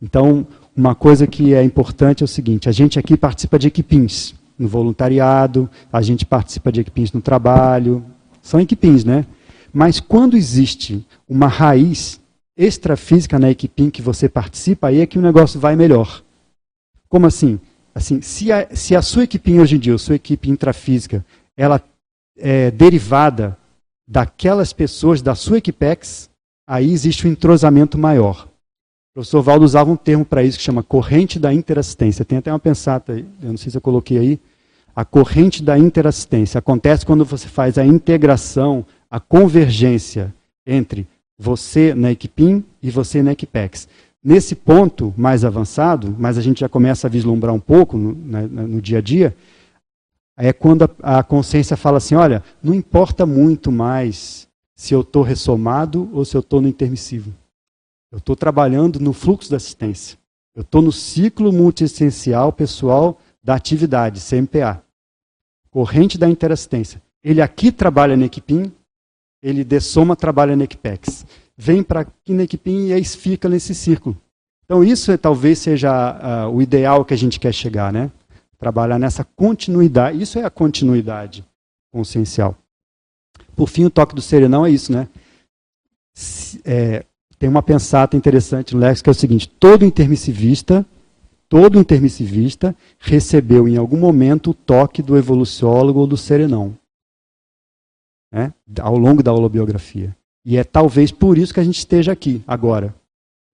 Então, uma coisa que é importante é o seguinte, a gente aqui participa de equipins no voluntariado, a gente participa de equipins no trabalho, são equipins, né? Mas quando existe uma raiz extrafísica na equipim que você participa, aí é que o negócio vai melhor. Como assim? Assim, se a, se a sua equipim hoje em dia, a sua equipe intrafísica, ela é derivada daquelas pessoas da sua equipex, aí existe um entrosamento maior. O professor Valdo usava um termo para isso que chama corrente da interassistência. Tem até uma pensata aí, eu não sei se eu coloquei aí. A corrente da interassistência acontece quando você faz a integração, a convergência entre você na Equipim e você na Equipex. Nesse ponto mais avançado, mas a gente já começa a vislumbrar um pouco no, no dia a dia, é quando a, a, consciência fala assim: olha, não importa muito mais se eu estou ressomado ou se eu estou no intermissivo. Eu estou trabalhando no fluxo da assistência. Eu estou no ciclo multiessencial pessoal da atividade, CMPA. Corrente da interassistência. Ele aqui trabalha na Equipim, ele de soma trabalha na Equipex. Vem para Equipim e aí fica nesse círculo. Então isso é, talvez seja uh, o ideal que a gente quer chegar, né? Trabalhar nessa continuidade. Isso é a continuidade consciencial. Por fim, o toque do serenão é isso, né? Se, é, tem uma pensata interessante no Lex que é o seguinte: todo intermissivista, todo intermissivista recebeu em algum momento o toque do evoluciólogo ou do serenão né, ao longo da holobiografia. E é talvez por isso que a gente esteja aqui agora.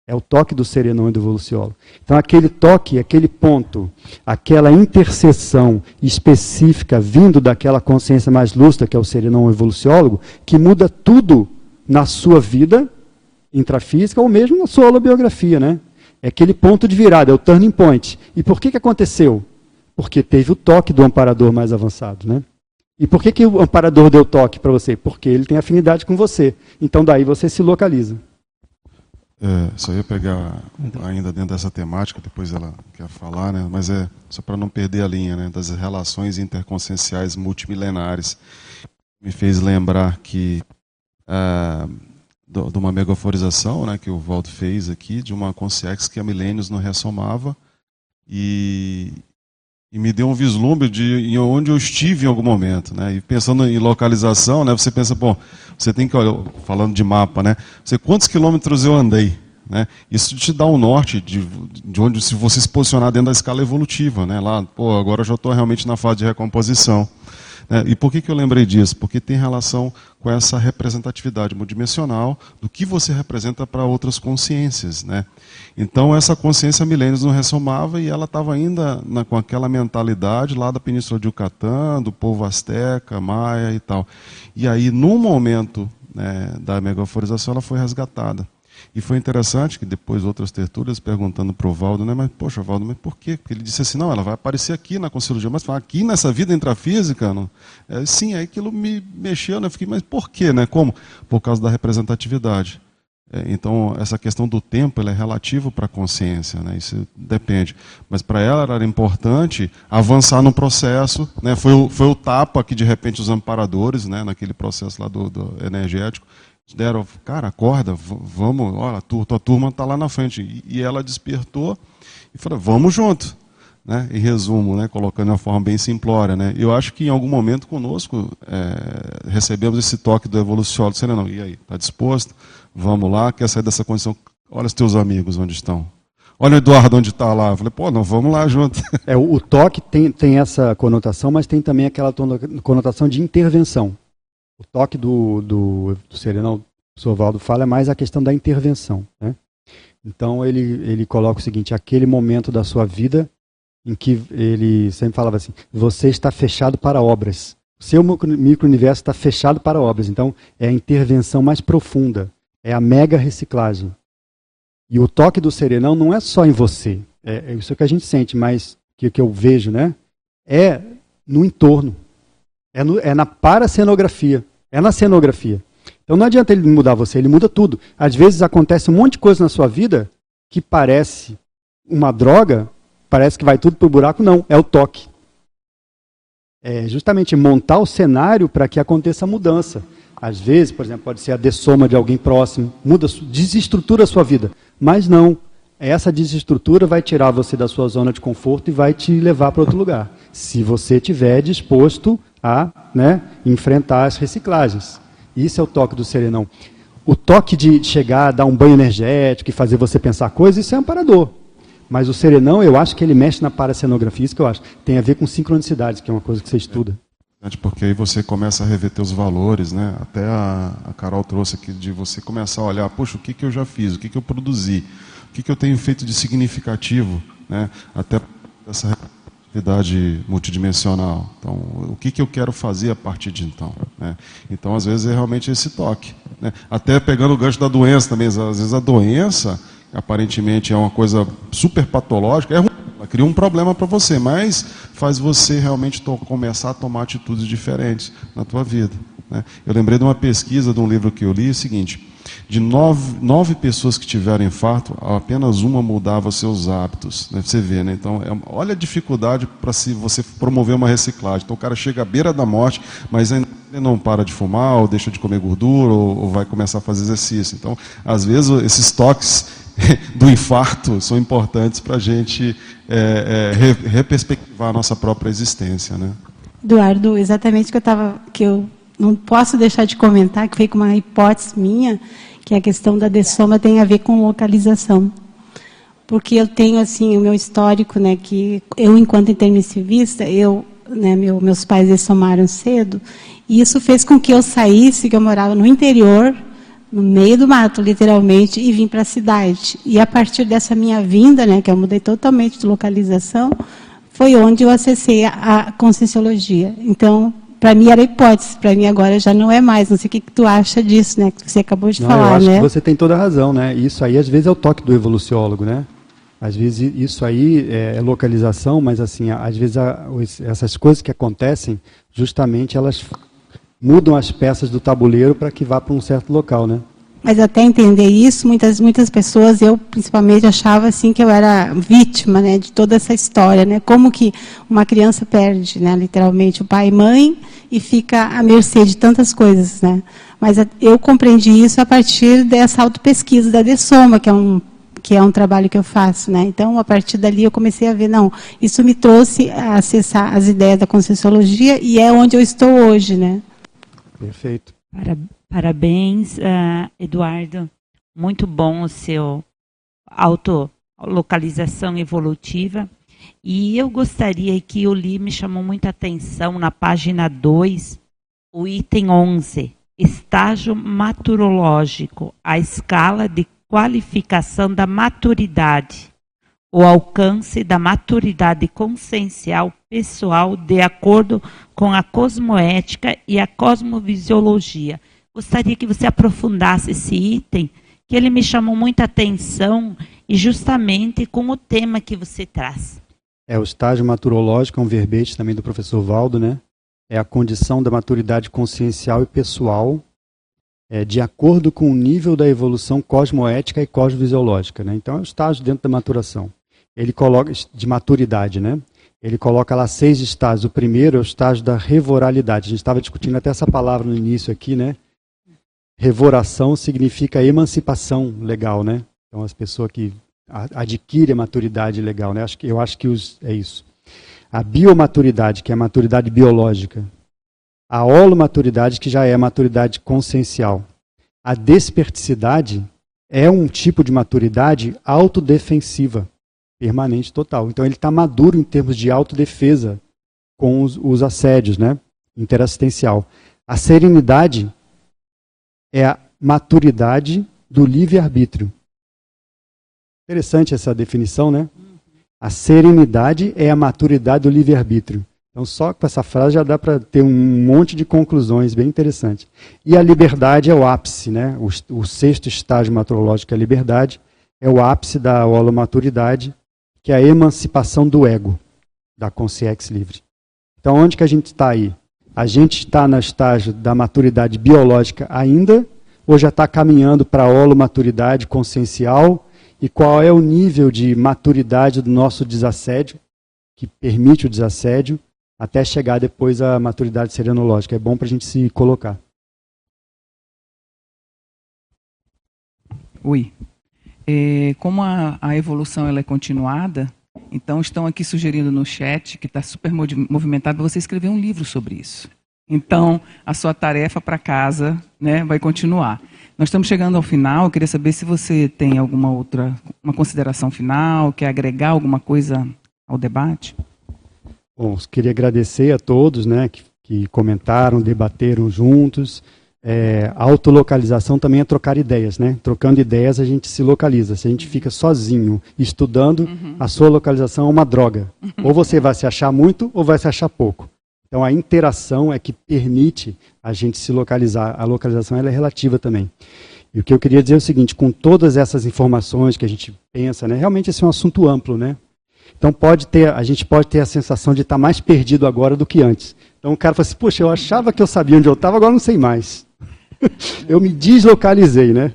É o toque do serenão e do evoluciólogo. Então, aquele toque, aquele ponto, aquela interseção específica vindo daquela consciência mais lúcida, que é o serenão evoluciólogo, que muda tudo na sua vida intrafísica ou mesmo na sua holobiografia. Né? É aquele ponto de virada, é o turning point. E por que, que aconteceu? Porque teve o toque do amparador mais avançado. Né? E por que, que o amparador deu toque para você? Porque ele tem afinidade com você. Então daí você se localiza. É, só ia pegar ainda dentro dessa temática, depois ela quer falar, né? mas é só para não perder a linha né? das relações interconscienciais multimilenares. Me fez lembrar que ah, de uma megaforização né, que o Valdo fez aqui, de uma consciência que há milênios não ressomava, e, e me deu um vislumbre de onde eu estive em algum momento, né? E pensando em localização, né? Você pensa, bom, você tem que falando de mapa, né? Você quantos quilômetros eu andei, né? Isso te dá um norte de, de onde se você se posicionar dentro da escala evolutiva, né? Lá, pô, agora eu já estou realmente na fase de recomposição. É, e por que, que eu lembrei disso? Porque tem relação com essa representatividade multidimensional do que você representa para outras consciências. Né? Então, essa consciência milênios não ressomava e ela estava ainda na, com aquela mentalidade lá da Península de Yucatán, do povo asteca, maia e tal. E aí, no momento né, da megaforização, ela foi resgatada. E foi interessante que depois outras tertúlias perguntando para o Valdo, né, mas poxa, Valdo, mas por quê? Porque ele disse assim, não, ela vai aparecer aqui na Conciliologia, mas aqui nessa vida intrafísica, não? É, sim, aí aquilo me mexeu, né? Fiquei, mas por quê, né? Como? Por causa da representatividade. É, então, essa questão do tempo é relativa para a consciência, né? isso depende. Mas para ela era importante avançar no processo. Né? Foi, o, foi o tapa que, de repente, os amparadores, né? naquele processo lá do, do energético, deram, cara, acorda, vamos, olha, tua, tua turma está lá na frente. E ela despertou e falou, vamos junto. Né? Em resumo, né? colocando de uma forma bem simplória. Né? Eu acho que em algum momento conosco é, recebemos esse toque do evoluciólogo, não? E aí, está disposto? Vamos lá, quer sair dessa condição? Olha os teus amigos onde estão. Olha o Eduardo onde está lá. Eu falei, pô, não, vamos lá junto. É, o, o toque tem, tem essa conotação, mas tem também aquela conotação de intervenção. O toque do, do, do Serenal, o Sovaldo fala, é mais a questão da intervenção. Né? Então ele, ele coloca o seguinte: aquele momento da sua vida em que ele sempre falava assim: você está fechado para obras. O seu micro-universo está fechado para obras. Então é a intervenção mais profunda, é a mega reciclagem. E o toque do serenão não é só em você, é, é isso que a gente sente, mas que, que eu vejo, né? É no entorno. É, no, é na paracenografia. É na cenografia. Então não adianta ele mudar você, ele muda tudo. Às vezes acontece um monte de coisa na sua vida que parece uma droga, parece que vai tudo pro buraco. Não, é o toque. É justamente montar o cenário para que aconteça a mudança. Às vezes, por exemplo, pode ser a dessoma de alguém próximo, muda, desestrutura a sua vida. Mas não, essa desestrutura vai tirar você da sua zona de conforto e vai te levar para outro lugar. Se você estiver disposto a né, enfrentar as reciclagens. Isso é o toque do serenão. O toque de chegar, dar um banho energético e fazer você pensar coisas, isso é amparador. Mas o serenão, eu acho que ele mexe na paracenografia, isso que eu acho. Tem a ver com sincronicidades, que é uma coisa que você estuda. Porque aí você começa a rever os valores, né? Até a, a, Carol trouxe aqui de você começar a olhar, poxa, o que, que eu já fiz, o que, que eu produzi, o que, que eu tenho feito de significativo, né? Até essa multidimensional. Então, o que, que eu quero fazer a partir de então? Né? Então, às vezes, é realmente esse toque. Né? Até pegando o gancho da doença também. Às vezes, a doença, aparentemente, é uma coisa super patológica, é ruim, ela cria um problema para você, mas faz você realmente começar a tomar atitudes diferentes na tua vida. Né? Eu lembrei de uma pesquisa de um livro que eu li, é o seguinte, de nove, nove pessoas que tiveram infarto, apenas uma mudava seus hábitos. Né? Você vê, né? Então, é, olha a dificuldade para se você promover uma reciclagem. Então, o cara chega à beira da morte, mas ainda não para de fumar, ou deixa de comer gordura, ou, ou vai começar a fazer exercício. Então, às vezes, esses toques <laughs> do infarto são importantes para a gente é, é, reperspectivar a nossa própria existência. Né? Eduardo, exatamente o que eu estava que eu não posso deixar de comentar, que foi com uma hipótese minha, que a questão da dessoma tem a ver com localização. Porque eu tenho, assim, o meu histórico, né, que eu, enquanto intermissivista, eu, né, meu, meus pais dessomaram cedo, e isso fez com que eu saísse, que eu morava no interior, no meio do mato, literalmente, e vim para a cidade. E a partir dessa minha vinda, né, que eu mudei totalmente de localização, foi onde eu acessei a, a Conscienciologia. Então, para mim era hipótese, para mim agora já não é mais. Não sei o que, que tu acha disso, né? Que você acabou de não, falar, eu acho né? Que você tem toda a razão, né? Isso aí às vezes é o toque do evoluciólogo, né? Às vezes isso aí é, é localização, mas assim, às vezes a, essas coisas que acontecem, justamente elas mudam as peças do tabuleiro para que vá para um certo local, né? Mas até entender isso, muitas muitas pessoas, eu principalmente achava assim que eu era vítima, né, de toda essa história, né? Como que uma criança perde, né, literalmente o pai e mãe e fica à mercê de tantas coisas, né? Mas eu compreendi isso a partir dessa autopesquisa da Dessoma, que é um que é um trabalho que eu faço, né? Então, a partir dali eu comecei a ver, não, isso me trouxe a acessar as ideias da Conscienciologia e é onde eu estou hoje, né? Perfeito. Parabéns, uh, Eduardo. Muito bom o seu autolocalização evolutiva. E eu gostaria que o li me chamou muita atenção na página 2, o item 11, estágio maturológico, a escala de qualificação da maturidade, o alcance da maturidade consciencial pessoal de acordo com a cosmoética e a cosmovisiologia Gostaria que você aprofundasse esse item, que ele me chamou muita atenção e justamente com o tema que você traz. É o estágio maturológico, é um verbete também do professor Valdo, né? É a condição da maturidade consciencial e pessoal é, de acordo com o nível da evolução cosmoética e cosmovisiológica, né? Então é o estágio dentro da maturação. Ele coloca de maturidade, né? Ele coloca lá seis estágios. O primeiro é o estágio da revoralidade. A gente estava discutindo até essa palavra no início aqui, né? Revoração significa emancipação legal, né? Então as pessoas que adquirem a maturidade legal, né? Eu acho que os, é isso. A biomaturidade, que é a maturidade biológica. A holomaturidade, que já é a maturidade consciencial. A desperticidade é um tipo de maturidade autodefensiva, permanente, total. Então ele está maduro em termos de autodefesa com os, os assédios, né? Interassistencial. A serenidade é a maturidade do livre-arbítrio. Interessante essa definição, né? A serenidade é a maturidade do livre-arbítrio. Então, só com essa frase já dá para ter um monte de conclusões bem interessantes. E a liberdade é o ápice, né? O, o sexto estágio maturológico é a liberdade, é o ápice da holomaturidade, que é a emancipação do ego. da Consciex Livre. Então, onde que a gente está aí? A gente está no estágio da maturidade biológica ainda, ou já está caminhando para a holomaturidade consciencial? E qual é o nível de maturidade do nosso desassédio, que permite o desassédio, até chegar depois à maturidade serenológica? É bom para a gente se colocar. Oi. É, como a, a evolução ela é continuada, então estão aqui sugerindo no chat, que está super movimentado, você escrever um livro sobre isso. Então, a sua tarefa para casa né, vai continuar. Nós estamos chegando ao final, eu queria saber se você tem alguma outra, uma consideração final, quer agregar alguma coisa ao debate? Bom, queria agradecer a todos né, que, que comentaram, debateram juntos. É, a autolocalização também é trocar ideias, né? Trocando ideias a gente se localiza. Se a gente fica sozinho estudando, uhum. a sua localização é uma droga. <laughs> Ou você vai se achar muito ou vai se achar pouco. Então a interação é que permite a gente se localizar. A localização é relativa também. E o que eu queria dizer é o seguinte, com todas essas informações que a gente pensa, né, realmente esse é um assunto amplo, né? Então pode ter, a gente pode ter a sensação de estar mais perdido agora do que antes. Então o cara fala assim, poxa, eu achava que eu sabia onde eu estava, agora não sei mais. <laughs> eu me deslocalizei, né?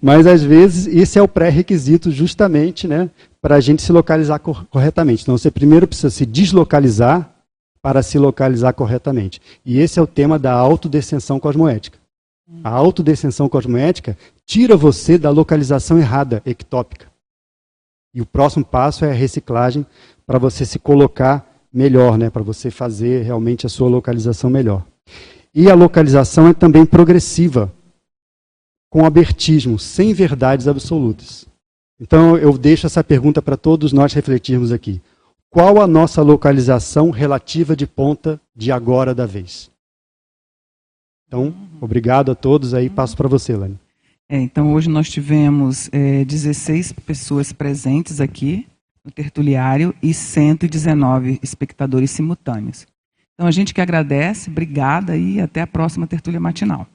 Mas às vezes esse é o pré-requisito justamente, né, para a gente se localizar cor corretamente. Então você primeiro precisa se deslocalizar para se localizar corretamente. E esse é o tema da autodescensão cosmoética. A autodescensão cosmoética tira você da localização errada, ectópica. E o próximo passo é a reciclagem para você se colocar melhor, né, para você fazer realmente a sua localização melhor. E a localização é também progressiva, com abertismo, sem verdades absolutas. Então eu deixo essa pergunta para todos nós refletirmos aqui. Qual a nossa localização relativa de ponta de agora da vez? Então, obrigado a todos aí, passo para você, Lani. É, então hoje nós tivemos é, 16 pessoas presentes aqui no tertuliário e 119 espectadores simultâneos. Então a gente que agradece, obrigada e até a próxima tertúlia matinal.